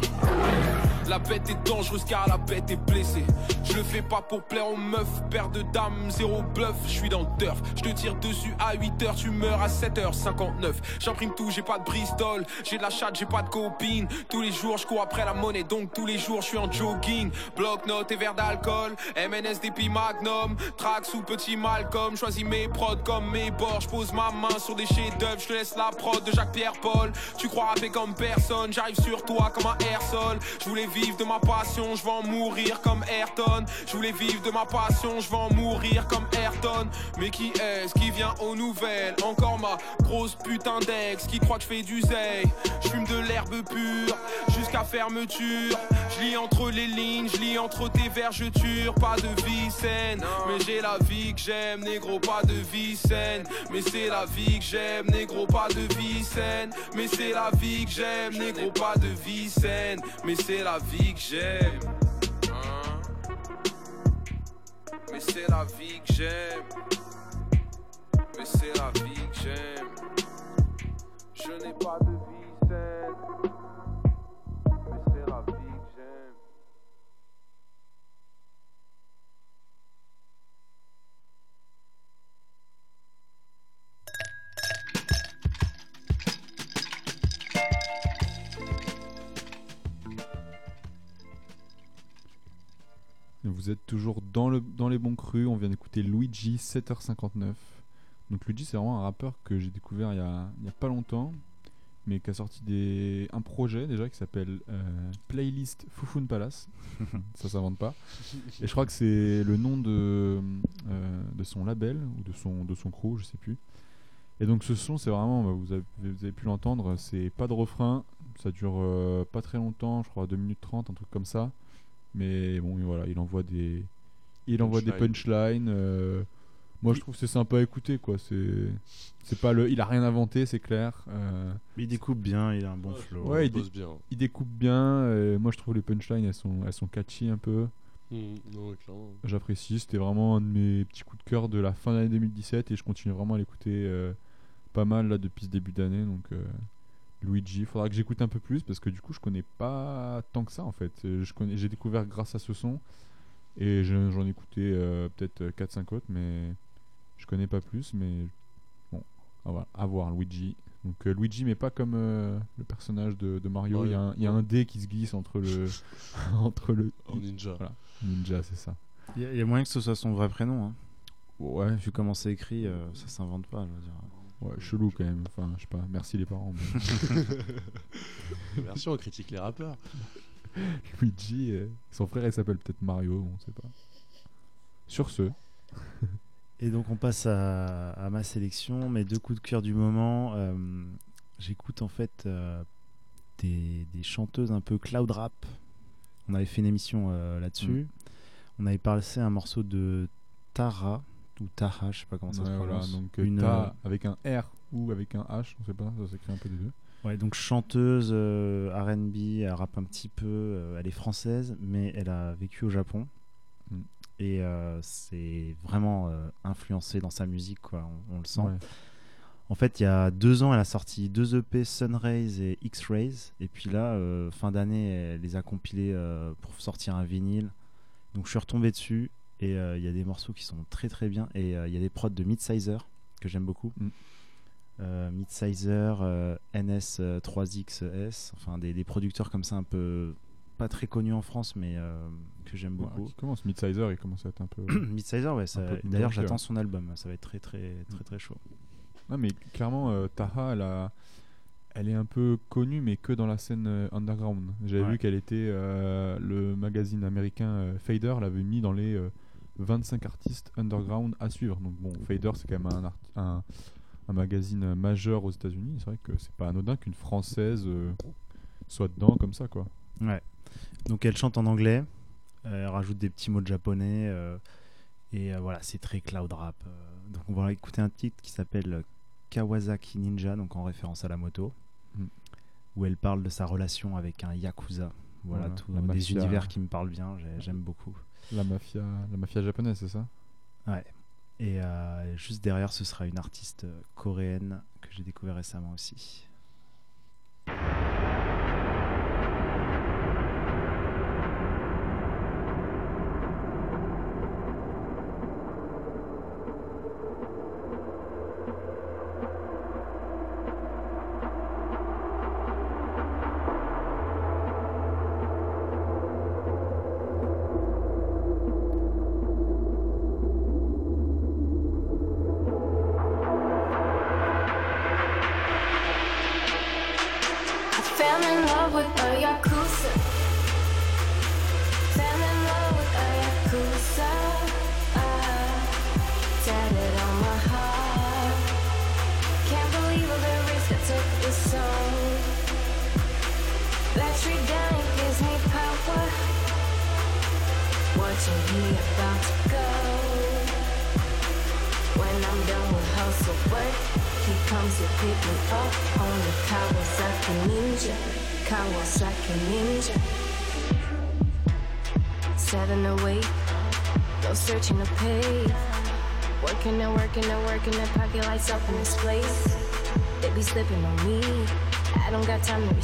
La bête est dangereuse car la bête est blessée. Je le fais pas pour plaire aux meufs, paire de dames, zéro bluff, je suis dans le turf. Je te tire dessus à 8h, tu meurs à 7h59. J'imprime tout, j'ai pas de Bristol, j'ai de la chatte, j'ai pas de copine. Tous les jours je cours après la monnaie, donc tous les jours je suis en jogging. Bloc-notes et verre d'alcool, MNS DP Magnum, track sous petit Malcolm. Choisis mes prods comme mes bords, je pose ma main sur des chefs-d'œuvre, je te laisse la prod de Jacques-Pierre Paul. Tu crois rapper comme personne, j'arrive sur toi comme un airsoll. Je voulais vivre de ma passion, je vais en mourir comme Ayrton. Je voulais vivre de ma passion, je vais en mourir comme Ayrton. Mais qui est-ce qui vient aux nouvelles? Encore ma grosse putain d'ex qui croit que je fais du zèle. Je fume de l'herbe pure jusqu'à Je lis entre les lignes, je lis entre tes vergetures. Pas de vie saine, mais j'ai la vie que j'aime, négro, pas de vie saine. Mais c'est la vie que j'aime, négro, pas de vie saine. Mais c'est la vie que j'aime, négro, pas de vie saine. Mais c'est la vie que j'aime. Mais c'est la vie que j'aime. Mais c'est la vie que j'aime. Je n'ai pas de vie saine. Vous êtes toujours dans, le, dans les bons crus. On vient d'écouter Luigi, 7h59. Donc Luigi, c'est vraiment un rappeur que j'ai découvert il y a, il y a pas longtemps, mais qui a sorti des, un projet déjà qui s'appelle euh, Playlist Foufoun Palace. Ça s'invente pas. Et je crois que c'est le nom de, euh, de son label ou de son, de son crew, je sais plus. Et donc ce son, c'est vraiment, bah, vous avez, vous avez pu l'entendre, c'est pas de refrain, ça dure euh, pas très longtemps, je crois 2 minutes 30, un truc comme ça. Mais bon, voilà, il envoie des, il envoie des punchlines. euh, moi, je trouve que c'est sympa à écouter, quoi. C'est, c'est pas le, il a rien inventé, c'est clair. euh, Mais il découpe bien, il a un bon flow. Ouais, il, dé- bien. il découpe bien. et moi, je trouve les punchlines, elles sont, elles sont catchy un peu. Mm, clairement. J'apprécie. C'était vraiment un de mes petits coups de cœur de la fin de l'année 2017 et je continue vraiment à l'écouter euh, pas mal là depuis ce début d'année. Donc, euh, Luigi, faudra que j'écoute un peu plus parce que du coup, je connais pas tant que ça en fait. Euh, Je connais, j'ai découvert grâce à ce son et je- j'en ai écouté euh, peut-être 4-5 autres, mais je connais pas plus. Mais bon, à voir, à voir Luigi. Donc euh, Luigi, mais pas comme euh, le personnage de, de Mario. Il y, a un- il y a un dé qui se glisse entre le entre le En ninja. Voilà, ninja, c'est ça. Il y, a- il y a moyen que ce soit son vrai prénom. Hein. Ouais. Vu comment c'est écrit, euh, ça s'invente pas. Je veux dire. Ouais, chelou quand même. Enfin, je sais pas. Merci les parents. mais- Merci, on critique les rappeurs. Luigi, euh, son frère, il s'appelle peut-être Mario, on sait pas. Sur ce, Et donc on passe à, à ma sélection, mes deux coups de cœur du moment. euh, J'écoute en fait euh, des, des chanteuses un peu cloud rap. On avait fait une émission euh, là-dessus. On avait passé un morceau de Tara ou Taha, je sais pas comment ça se ouais, voilà, prononce. donc euh, Une, t'as euh, avec un R ou avec un H, on sait pas, ça s'écrit un peu des deux. Ouais, donc chanteuse euh, R&B, elle rappe un petit peu, euh, elle est française, mais elle a vécu au Japon. Mm. Et euh, c'est vraiment influencé dans sa musique, quoi, on, on le sent. Ouais. En fait, il y a deux ans, elle a sorti deux EP Sunrays et X-Rays. Et puis là, fin d'année, elle les a compilés pour sortir un vinyle. Donc je suis retombé dessus. Et euh, il y a des morceaux qui sont très très bien. Et euh, il y a des prods de Midsizer que j'aime beaucoup. Mm. Euh, Midsizer, euh, NS3XS, enfin des, des producteurs comme ça un peu pas très connus en France, mais euh, que j'aime Ouais, beaucoup. qui commence Midsizer, il commence à être un peu. Midsizer, ouais. D'ailleurs, j'attends son album. Ça va être très très très très chaud. Non, mais clairement, Taha, elle, a- elle est un peu connue, mais que dans la scène underground. J'avais Ouais. vu qu'elle était. le magazine américain Fader l'avait mis dans les 25 artistes underground à suivre. Donc, bon, Fader, c'est quand même un, art- un, un magazine majeur aux États-Unis. C'est vrai que c'est pas anodin qu'une française euh, soit dedans comme ça, quoi. Ouais. Donc elle chante en anglais, euh, elle rajoute des petits mots de japonais, euh, et euh, voilà, c'est très cloud rap. donc on va écouter un titre qui s'appelle Kawasaki Ninja, donc en référence à la moto, Mm. où elle parle de sa relation avec un yakuza. Voilà, Voilà, tout, la des mafia. univers qui me parlent bien, j'ai- j'aime beaucoup. La mafia, la mafia japonaise, c'est ça? Ouais. Et euh, juste derrière, ce sera une artiste euh, coréenne que j'ai découvert récemment aussi.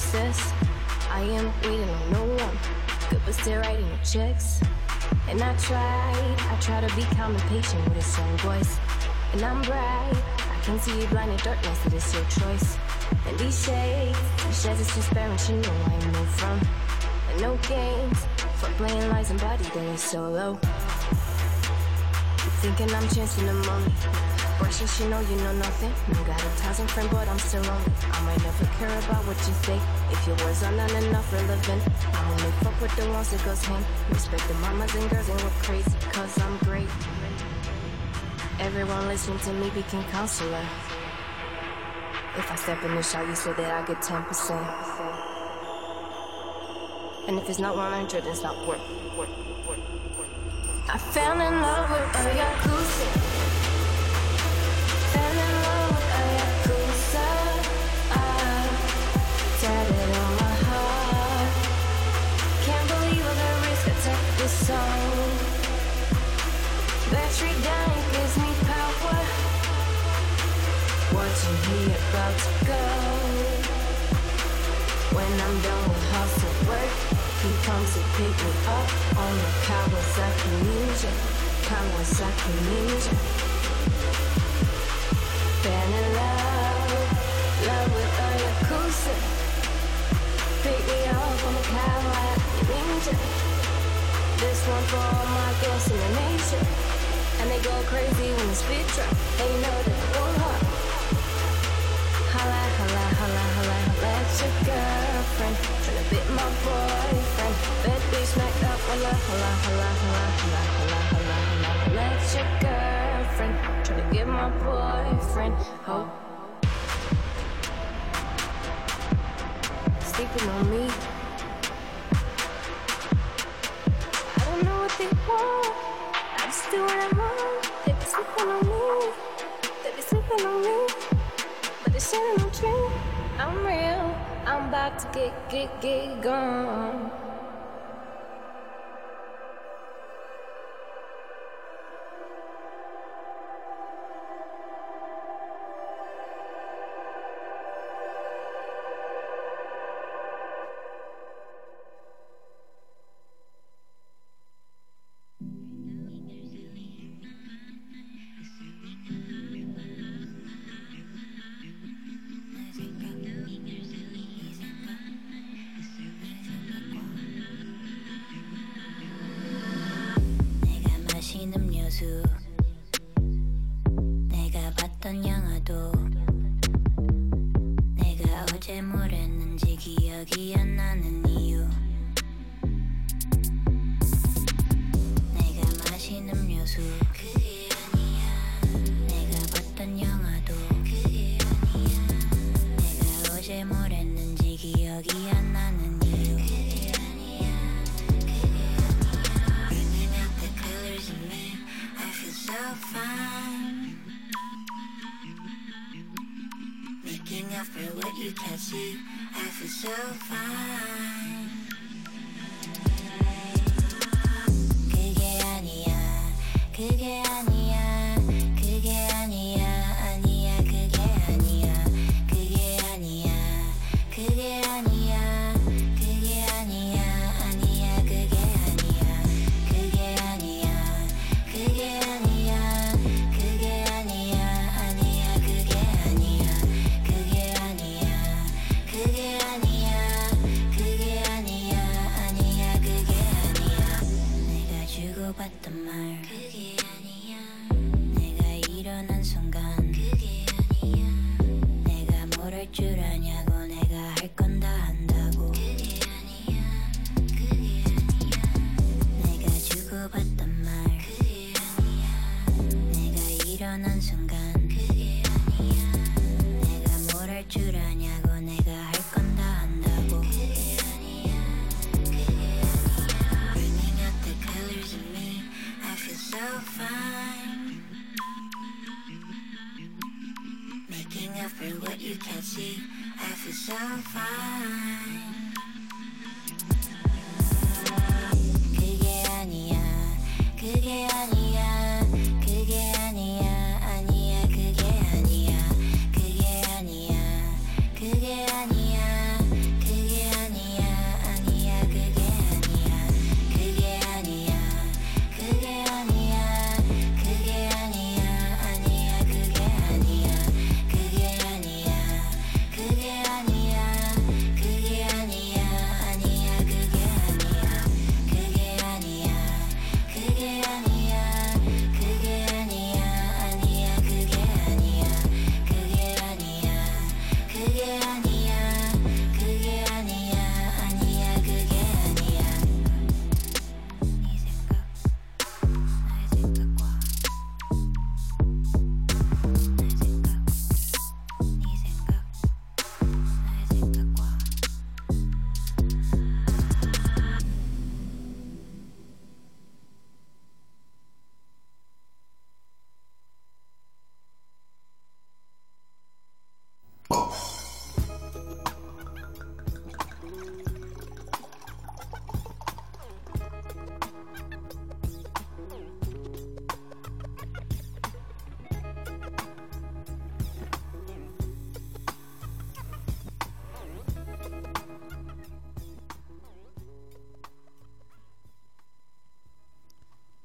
success. I am waiting on no one. Good but still writing checks. And I try, I try to be calm and patient with a strong voice. And I'm bright, I can see you blind in darkness, it is your choice. And these shades, these shades are transparent, you know I move from. And no games, for playing lies and body, they are so low. Thinking I'm chancing the money. Abortion, she know you know nothing. You got a thousand friends, but I'm still lonely. I might never care about what you think. If your words are not enough relevant, I only fuck with the ones that goes him. Respect the mamas and girls and we're crazy, cause I'm great. Everyone listening to me became counselor. If I step in the shot, you say that I get 10%. And if it's not 100, it's not worth, worth, worth, worth. I fell in love with a Yakuza. you here about to go? When I'm done with hustle work, he comes to pick me up on the Kawasaki Ninja, Kawasaki Ninja. In love, love with. Pick me up on the Kawasaki Ninja. This one for all my girls in the. And they go crazy when the speed drop. They know that one heart. girlfriend, be my boyfriend. Let your girlfriend, my boyfriend. Sleeping on me. I don't know what they want. I just do what I want. They sleeping on me. They sleeping on me. But. I'm real. I'm about to get, get, get gone.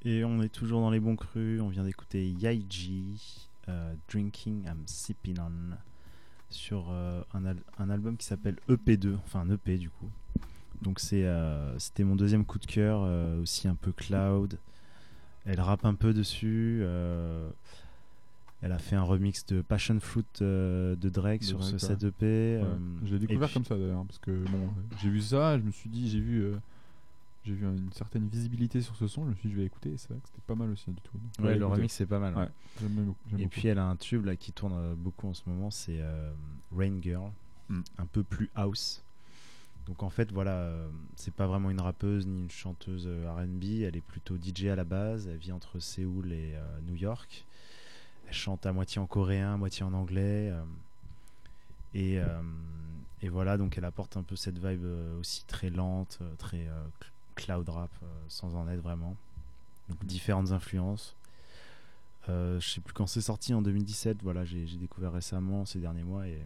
Et on est toujours dans les bons crus. On vient d'écouter Yaiji, euh, Drinking I'm Sipping On, sur euh, un, al- un album qui s'appelle EP2, enfin un EP du coup. Donc euh, c'était mon deuxième coup de cœur, aussi un peu cloud. Elle rappe un peu dessus. elle a fait un remix de Passion Fruit de Drake De sur ce set EP. Ouais. euh, Je l'ai découvert puis- comme ça d'ailleurs, parce que bon, j'ai vu ça, je me suis dit, j'ai vu, j'ai vu une certaine visibilité sur ce son, je me suis dit, je vais écouter, et c'est vrai que c'était pas mal aussi du tout. Donc, Ouais, le remix c'est pas mal. Ouais, ouais. j'aime beaucoup. j'aime Et beaucoup. puis elle a un tube là qui tourne euh, beaucoup en ce moment, c'est euh, Rain Girl, Mm. un peu plus house. Donc en fait voilà, euh, c'est pas vraiment une rappeuse ni une chanteuse euh, R&B, elle est plutôt DJ à la base. Elle vit entre Séoul et euh, New York. Elle chante à moitié en coréen, à moitié en anglais. euh, et, euh, et voilà, donc elle apporte un peu cette vibe aussi très lente, très euh, cloud rap, euh, sans en être vraiment. Donc différentes influences. Euh, je sais plus quand c'est sorti en 2017. Voilà, j'ai découvert récemment ces derniers mois et,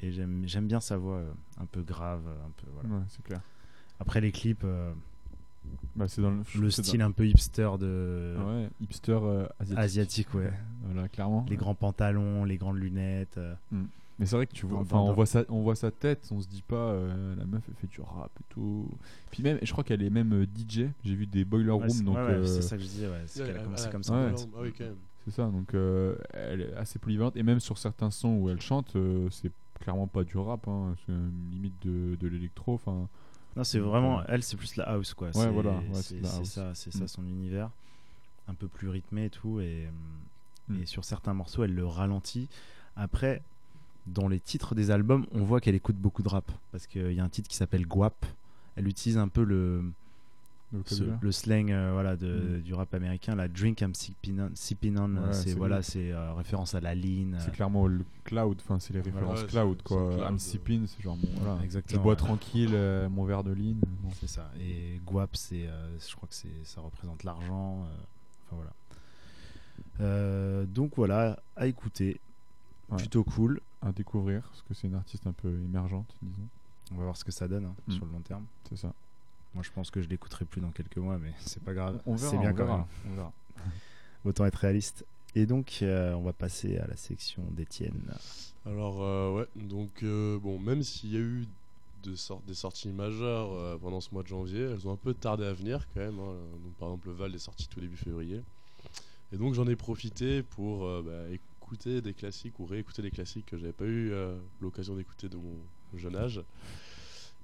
et j'aime bien sa voix euh, un peu grave, un peu voilà. Ouais, c'est clair. Après les clips, Bah, dans le, le style dans- un peu hipster de Ouais, hipster euh, asiatique. asiatique, ouais. Voilà, clairement. Les grands pantalons, les grandes lunettes. euh. Mm. Mais c'est vrai que tu vois, enfin, on voit sa, on voit sa tête, on se dit pas, euh, la meuf elle fait du rap et tout. Puis même, je crois qu'elle est même euh, DJ. J'ai vu des boiler Ouais, rooms, c'est- donc ouais, ouais, euh, c'est ça que je disais, ouais, c'est qu'elle a commencé comme ça. Ah oui, quand même. C'est ça, donc euh, elle est assez polyvalente. Et même sur certains sons où elle chante, euh, c'est clairement pas du rap, hein, c'est une limite de, de l'électro. Enfin, Non, c'est vraiment elle, c'est plus la house quoi. Ouais, C'est- voilà, ouais, c'est ça, c'est ça Mm. son univers, un peu plus rythmé et tout. Et, Mm. et sur certains morceaux, elle le ralentit. Après, dans les titres des albums, on voit qu'elle écoute beaucoup de rap parce qu'il y a un titre qui s'appelle Guap. Elle utilise un peu le Le ce- vocabulaire. le slang euh, voilà de, Mm. du rap américain. La drink I'm sipping on, sipping on, Ouais, c'est c'est voilà, c'est euh, référence à la lean. C'est euh, clairement le cloud, enfin c'est les Voilà. références Ouais, cloud c'est- quoi. c'est cloud, I'm sipping, c'est genre bon, voilà. Exactement, Je bois ouais. tranquille euh, mon verre de. Bon. C'est ça. Et Guap, c'est, euh, je crois que c'est, ça représente l'argent. euh, enfin voilà. Euh, donc voilà, à écouter. Ouais. Plutôt cool. À découvrir, parce que c'est une artiste un peu émergente, disons. On va voir ce que ça donne hein, Mm. sur le long terme. C'est ça. Moi, je pense que je l'écouterai plus dans quelques mois, mais c'est pas grave. On verra, c'est bien on quand verra, même. on verra. Autant être réaliste. Et donc, euh, on va passer à la section d'Étienne. Alors, euh, ouais, donc, euh, bon, même s'il y a eu de des sorties majeures euh, pendant ce mois de janvier, elles ont un peu tardé à venir quand même. hein. Donc, par exemple, le Val est sorti tout début février. Et donc, j'en ai profité pour euh, bah, écouter des classiques ou réécouter des classiques que j'avais pas eu euh, l'occasion d'écouter de mon jeune âge.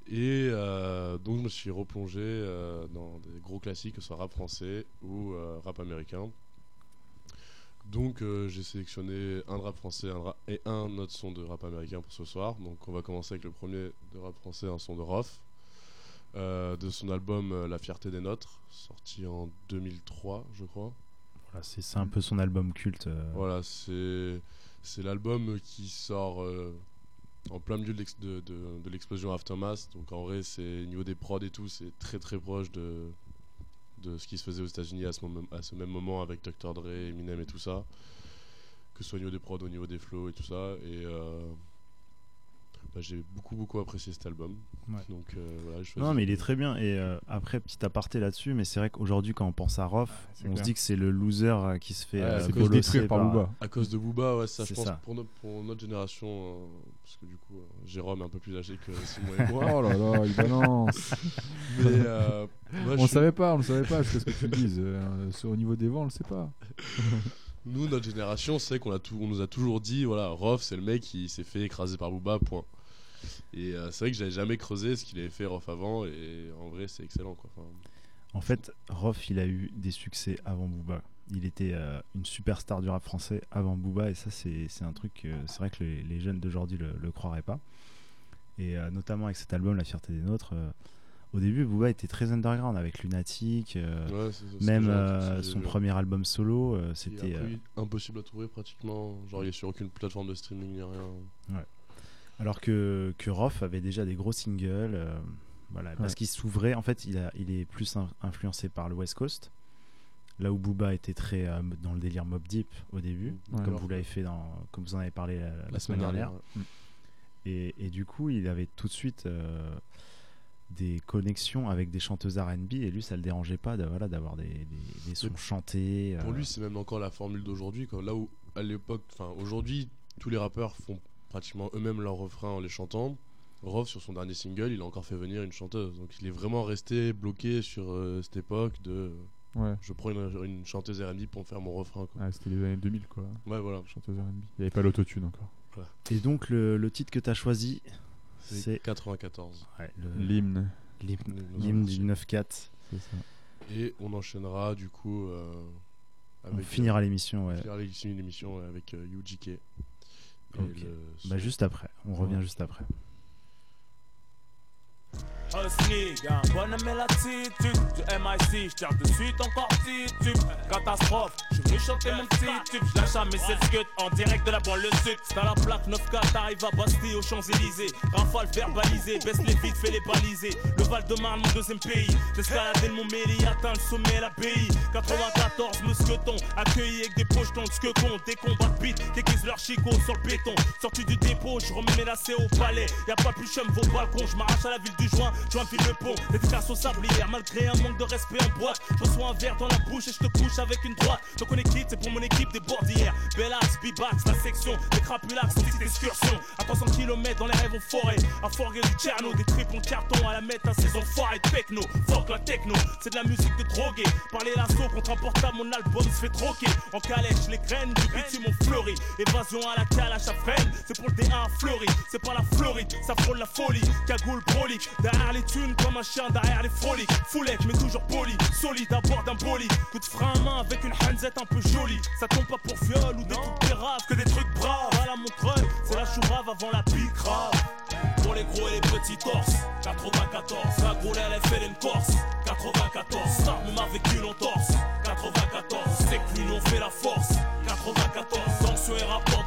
Et euh, donc, je me suis replongé euh, dans des gros classiques, que ce soit rap français ou euh, rap américain. Donc j'ai sélectionné un rap français et un autre son de rap américain pour ce soir. Donc on va commencer avec le premier de rap français, un son de Roth, de son album La fierté des nôtres, sorti en 2003 je crois. Voilà, c'est, un peu son album culte. euh, Voilà, c'est l'album qui sort euh, en plein milieu de, l'ex- de, de- de l'explosion Aftermath. Donc en vrai, c'est niveau des prods et tout, c'est très très proche de, de ce qui se faisait aux États-Unis à, ce à ce même moment avec Dr. Dre, Eminem et tout ça. Que ce soit au niveau des prods, au niveau des flows et tout ça. Et euh, bah, j'ai beaucoup beaucoup apprécié cet album. Ouais. Donc euh, voilà, Non, mais il est très bien. Et euh, après, petit aparté là-dessus, mais c'est vrai qu'aujourd'hui, quand on pense à Roth, c'est on se dit que c'est le loser euh, qui se fait Ouais, euh, c'est bolosser détruire par Booba. À cause de Booba, ouais, ça, je C'est pense, ça. Pour, notre, pour notre génération, euh, parce que du coup, euh, Jérôme est un peu plus âgé que Simon et moi. Oh là là, il balance. Mais euh, moi, on je savait pas, on le savait pas, jusqu'à ce que tu le dises. Euh, sur- au niveau des vents, on le sait pas. Nous, notre génération, c'est qu'on a tout, on nous a toujours dit, voilà, Rof, c'est le mec qui s'est fait écraser par Booba, point. Et euh, c'est vrai que j'avais jamais creusé ce qu'il avait fait Rof avant, et en vrai, c'est excellent, quoi. Enfin, En fait, Roth, il a eu des succès avant Booba. Il était euh, une superstar du rap français avant Booba, et ça, c'est un truc, euh, c'est vrai que les, les jeunes d'aujourd'hui le, le croiraient pas. Et euh, notamment avec cet album, La fierté des nôtres, euh, au début, Booba était très underground avec Lunatic, Ouais, même son premier album solo, c'était. impossible à trouver pratiquement. Genre, il est sur aucune plateforme de streaming ni rien. Ouais. Alors que, que Roth avait déjà des gros singles, euh, voilà, parce qu'il s'ouvrait, en fait, il, a, il est plus in- influencé par le West Coast, là où Booba était très euh, dans le délire Mob Deep au début, Ouais. comme Alors vous l'avez fait dans, comme vous en avez parlé la, la semaine dernière. ouais. Et, et du coup, il avait tout de suite euh, des connexions avec des chanteuses R&B et lui ça le dérangeait pas de, voilà, d'avoir des, des, des sons chantés. Pour euh, lui, c'est même encore la formule d'aujourd'hui. Là où, à l'époque, enfin, aujourd'hui, tous les rappeurs font pratiquement eux-mêmes leurs refrains en les chantant. Rov, sur son dernier single, il a encore fait venir une chanteuse. Donc il est vraiment resté bloqué sur euh, cette époque de. Ouais. Je prends une, une chanteuse R&B pour me faire mon refrain. Quoi. Ah, c'était les années 2000 quoi. Ouais, voilà. Chanteuse R&B. Il n'y avait pas l'autotune encore. Et donc le, le titre que tu as choisi, C'est c'est 94. Ouais, le- L'hymne. l'hymne du 9-4. C'est ça. Et on enchaînera du coup. euh, On finira l'émission, ouais. On finira l'émission avec euh, UGK. Le Bah juste après, on revient juste après. Y'a un bonhomme et l'attitude du MIC, je tire de suite encore titube Catastrophe, je venu chanter mon petit tube. Je lâche à mes 7 scuds en direct de la banlieue sud. C'est à la plaque 9K, t'arrives à Bastille aux Champs-Élysées. Rafale verbalisé, baisse les vides, fais les baliser. Le Val-de-Marne, mon deuxième pays. J'escaladais le Mont Méli, atteint le sommet, l'abbaye 94, mousqueton, accueilli avec des pochetons de skekons Des combats de beat, déguisent leur chicot sur le béton. Sorti du dépôt, je remets mes lacets au palais. Y'a pas plus chum vos balcons, je m'arrache à la ville du joint Je m'enfile le pont, dédicace au sablière Malgré un manque de respect en boîte Je reçois un verre dans la bouche et je te couche avec une droite. Donc on est quitte, c'est pour mon équipe des bordières. Bellax, Bibax, la section Des crapulax, petite excursion. À 300 km dans les rêves en forêt. À forger du Tcherno, des triples en carton. À la mettre à ces enfoirés de techno Fuck la techno, c'est de la musique de drogué Parler l'assaut contre un portable, mon album se fait troquer. En calèche, les graines du bitume ont fleuri Évasion à la calache à freine C'est pour le D1 fleuri, c'est pas la Floride Ça frôle la folie, cagoule brolique Derrière les thunes comme un chien derrière les froliques Foulette mais toujours poli, solide à bord d'un bolide. Coup de frein à main avec une hanzette un peu jolie. Ça tombe pas pour viol ou des trucs graves Que des trucs braves. À la montreuil C'est la chourave avant la bicrave pour les gros et les petits torses 94, la groule elle corse. 94, ça même avec une entorse 94, c'est que l'union fait la force. 94,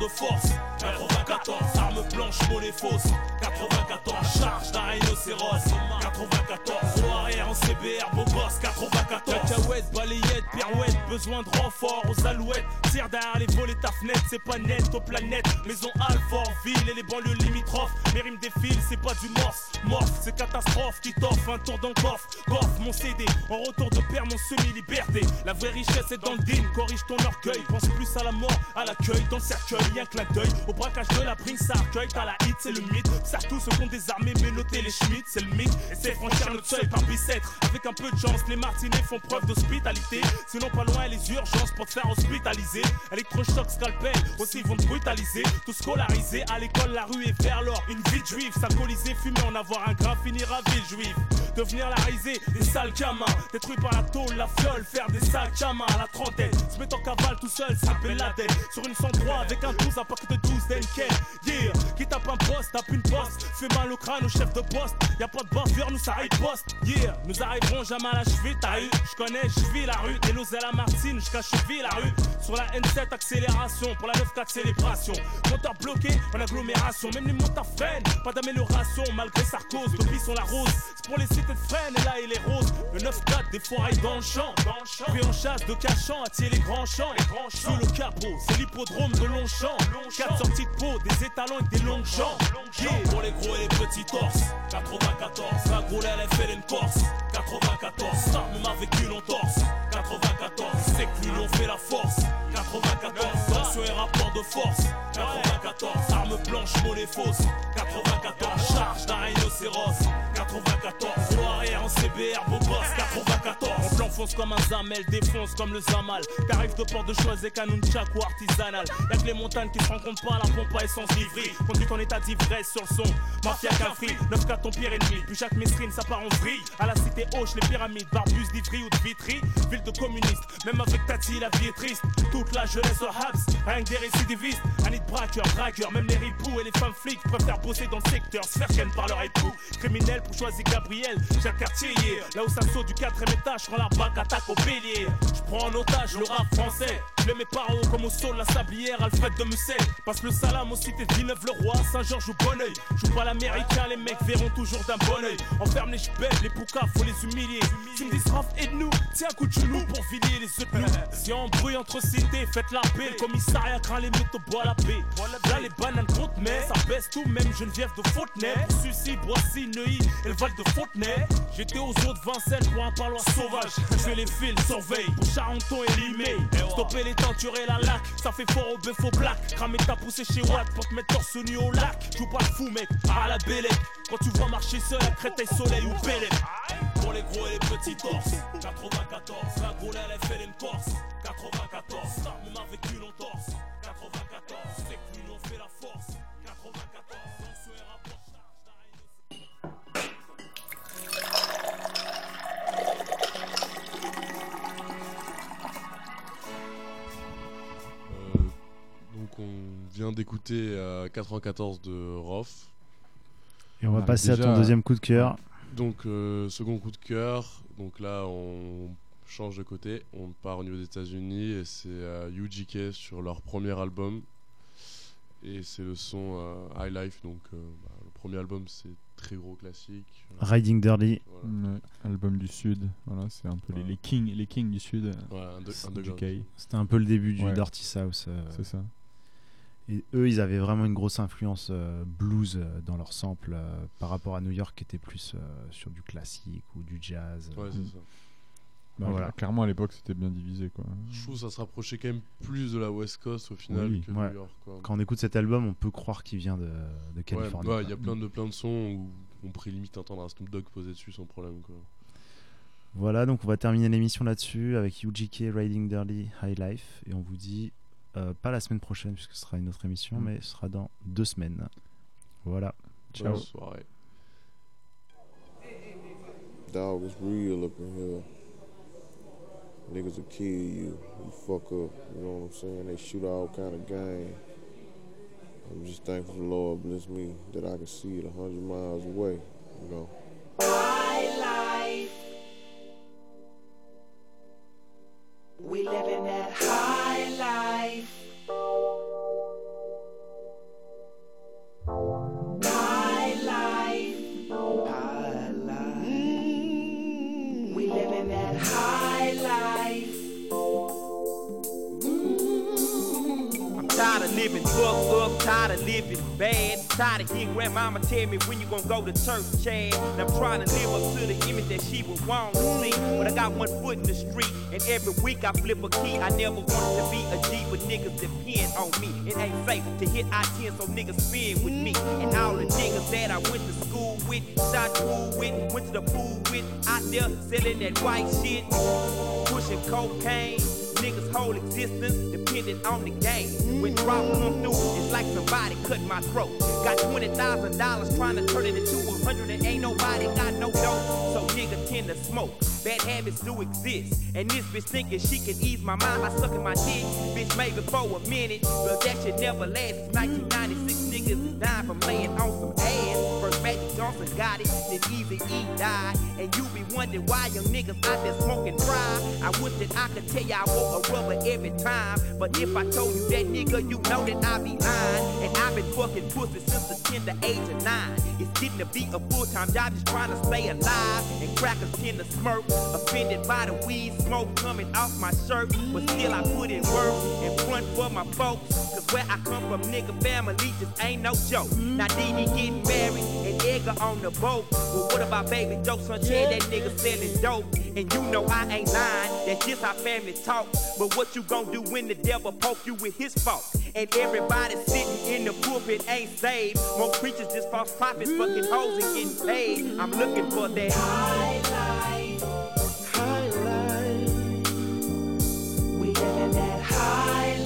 force. 94, arme blanche, monnaie fausse. 94, charge d'un rhinocéros. 94, roue arrière en CBR, beau gosse 94 Cacahuète, balayette, pirouette, besoin de renfort aux alouettes. Tire derrière les volets ta fenêtre, c'est pas net aux planètes. Maison Alfort, ville et les banlieues limitrophes. Mes rimes défilent, c'est pas du morse. Morse, c'est catastrophe qui t'offre un tour dans le coffre. Coffre mon CD, en retour de père mon semi-liberté. La vraie richesse est dans le din, corrige ton orgueil. Pense plus à la mort, à l'accueil, dans le cercueil un clin d'œil, au braquage de la prime ça accueille T'as la hit, c'est le mythe, serre tous ceux des armées Mais notez les schmitts, c'est le mythe. Et c'est franchir notre seuil par Avec un peu de chance, les martinets font preuve d'hospitalité. Sinon pas loin les urgences pour te faire hospitaliser. Électrochoc, scalpel, aussi ils vont te brutaliser. Tout scolarisé, à l'école la rue est vers l'or. Une vie juif, s'alcooliser, fumer, en avoir un grain, finir à ville juive. Devenir la risée, des sales gamins. Détruits par la tôle, la fiole, faire des sacs à main à la trentaine Se mettre en cavale tout seul, s'appelle la tête. Sur une 103 avec un 12, un paquet de 12 d'Enken Yeah, qui tape un poste, tape une poste. Fait mal au crâne au chef de poste. Y'a pas de bavure, nous ça poste. Yeah, nous arriverons jamais à la cheville, t'as eu. Je connais, je vis la rue, des et la Martine, jusqu'à cheville la rue. Sur la N7 accélération, pour la 9-4 célébration Moteur bloqué en agglomération, même les moteurs freinent Pas d'amélioration. Malgré Sarkozy, depuis sont la rose. C'est pour les cités de freine et là il est rose. Le 9-4 des foirailles dans le champ. Pris en chasse de cachant, attirer les grands champs. Sous le capot, c'est l'hippodrome de Longchamp. 4 sorties de peau, des étalons avec des longues jambes. Pour les gros et les petits torses. 94, la fait une corse 94, ça même avec une entorse 94, c'est que l'union fait la force. 94, tension et rapport de force. 94, arme blanche, monnaie fausse. 94, charge d'un rhinocéros. 94, roue arrière en CBR, beau gosse. 94, on plan fonce comme un zamel, défonce comme le zamal. Tarif de port de choix et canon ou artisanal. Y'a que les montagnes qui se rencontrent pas la pompe à essence livrée. Conduite en état d'ivresse sur le son, mafia cafri 9 ton pire ennemi, puis chaque mesrine ça part en vrille. À la cité Hoche, les pyramides, Barbus d'Ivry ou de Vitry. Ville de communistes, même avec Tati la vie est triste. Toute la jeunesse au Habs, rien que des récidivistes. Un nid de braqueur, dragueur, même les ripoux et les femmes flics Préfèrent bosser dans le secteur, se faire par leur époux. Criminel pour choisir Gabriel, Jacques Cartier yeah. Là où ça saute du quatrième étage, quand la Tupac attaque au bélier. Je prends en otage le rap français. Je mets par haut comme au sol la sablière, Alfred de Musset. Passe le salam aux cités de Villeneuve-le-Roi, Saint-Georges au Bonneuil. Joue pas l'américain, les mecs verront toujours d'un bon oeil. Enferme les ch'belles, les poucas, faut les humilier. Tu me dis Raph, aide-nous, tiens, coup de genou pour filer les œufs de nous. Si on bruit entre cités, faites la paix. Le commissariat craint les métaux, bois la paix. Là, les bananes comptent, mais ça baisse tout, même Geneviève de Fontenay. Sucy, Boissy, Neuilly et le Val de Fontenay. J'étais aux de Vincennes pour un parloir sauvage. Fais les fils, surveille. Pour Charenton et Limay. Stopper les et la lac. Ça fait fort au bœuf au black. Cramer ta poussée chez Watt pour te mettre torse nu au lac. Joue pas fou, mec. À la bélec. Quand tu vois marcher seul à Créteil Soleil ou Bélec. Pour les gros et les petits torses. 94. La gros, elle fait Corse. 94. On a vécu longtemps. On vient d'écouter euh, 94 de Roth. Et on va Ah, passer à ton deuxième coup de cœur. Donc euh, second coup de cœur. Donc là on change de côté. On part au niveau des États-Unis et c'est euh, UGK sur leur premier album. Et c'est le son euh, High Life. Donc euh, bah, le premier album c'est très gros classique. Riding Dirty. Voilà. Album du Sud, voilà, c'est un peu les, les kings, les kings du Sud. Ouais. C'était un peu le début du Ouais. Dirty South. euh, C'est ça. Et eux, ils avaient vraiment une grosse influence euh, blues euh, dans leur sample euh, par rapport à New York qui était plus euh, sur du classique ou du jazz. Ouais, c'est ça. Bah, Voilà. Clairement, à l'époque, c'était bien divisé. Quoi. Je trouve que ça se rapprochait quand même plus de la West Coast au final Oui, que Ouais. New York. Quoi. Quand on écoute cet album, on peut croire qu'il vient de, de Californie. ouais, il y a plein de, plein de sons où on pourrait limite entendre un Snoop Dogg poser dessus sans problème. Quoi. Voilà, donc on va terminer l'émission là-dessus avec UGK Riding Dirty High Life. Et on vous dit, euh, pas la semaine prochaine, puisque ce sera une autre émission, Mm. mais ce sera dans deux semaines. Voilà. Ciao. Bonne soirée. Dog is real up in here? Niggas will kill you. You fuck up. You know what I'm saying? They shoot all kind of game. I'm just thankful the Lord bless me that I can see it a hundred miles away. You know? Hearing grandmama tell me when you gon' go to church, Chad. And I'm trying to live up to the image that she would want to see. But I got one foot in the street, and every week I flip a key. I never wanted to be a G, but niggas depend on me. It ain't safe to hit I-10, so niggas spin with me. And all the niggas that I went to school with, shot pool with, went to the pool with, out there selling that white shit, pushing cocaine. Niggas' whole existence dependent on the game. Come through, it's like somebody cut my throat. Got twenty thousand dollars trying to turn it into a hundred, and ain't nobody got no dough. So niggas tend to smoke. Bad habits do exist, and this bitch thinking she can ease my mind by sucking my dick. Bitch maybe for a minute, but that shit never lasts. It's 1996 niggas is dying from laying on Johnson got it, then Easy E died, and you be wondering why young niggas out there smoking dry. I wish that I could tell you I wore a rubber every time, but if I told you that nigga, you know that I be lying. And I've been fucking pussy since the tender age of nine. It's getting to be a full time job, just trying to stay alive. And crackers tend to smirk, offended by the weed smoke coming off my shirt. But still, I put in work and front for my folks. Cause where I come from, nigga, family just ain't no joke. Now, Dee getting married Edgar on the boat. Well, what about baby Joe, son? Chad, that nigga selling dope. And you know I ain't lying, that's just how family talk. But what you gon' do when the devil poke you with his fault? And everybody sitting in the pulpit ain't saved. Most preachers just false prophets, fucking hoes and getting paid. I'm looking for that high life. High life. We living that high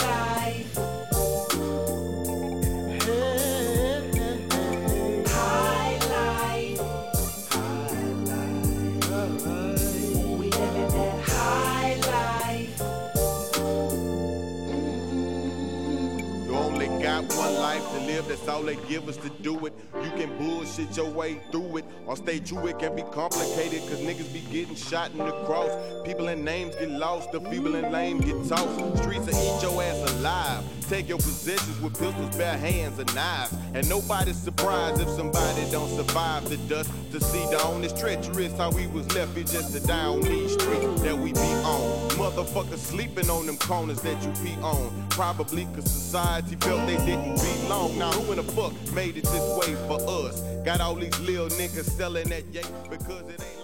live, that's all they give us to do it. You can bullshit your way through it, or stay true, it can be complicated, cause niggas be getting shot in the cross. People and names get lost, the feeble and lame get tossed. Streets will eat your ass alive. Take your positions with pistols, bare hands, and knives. And nobody's surprised if somebody don't survive the dust to see dawn. It's treacherous how we was left here just to die on these streets that we be on. Motherfuckers sleeping on them corners that you be on. Probably cause society felt they didn't belong. Now who in the fuck made it this way for us? Got all these little niggas selling that yank because it ain't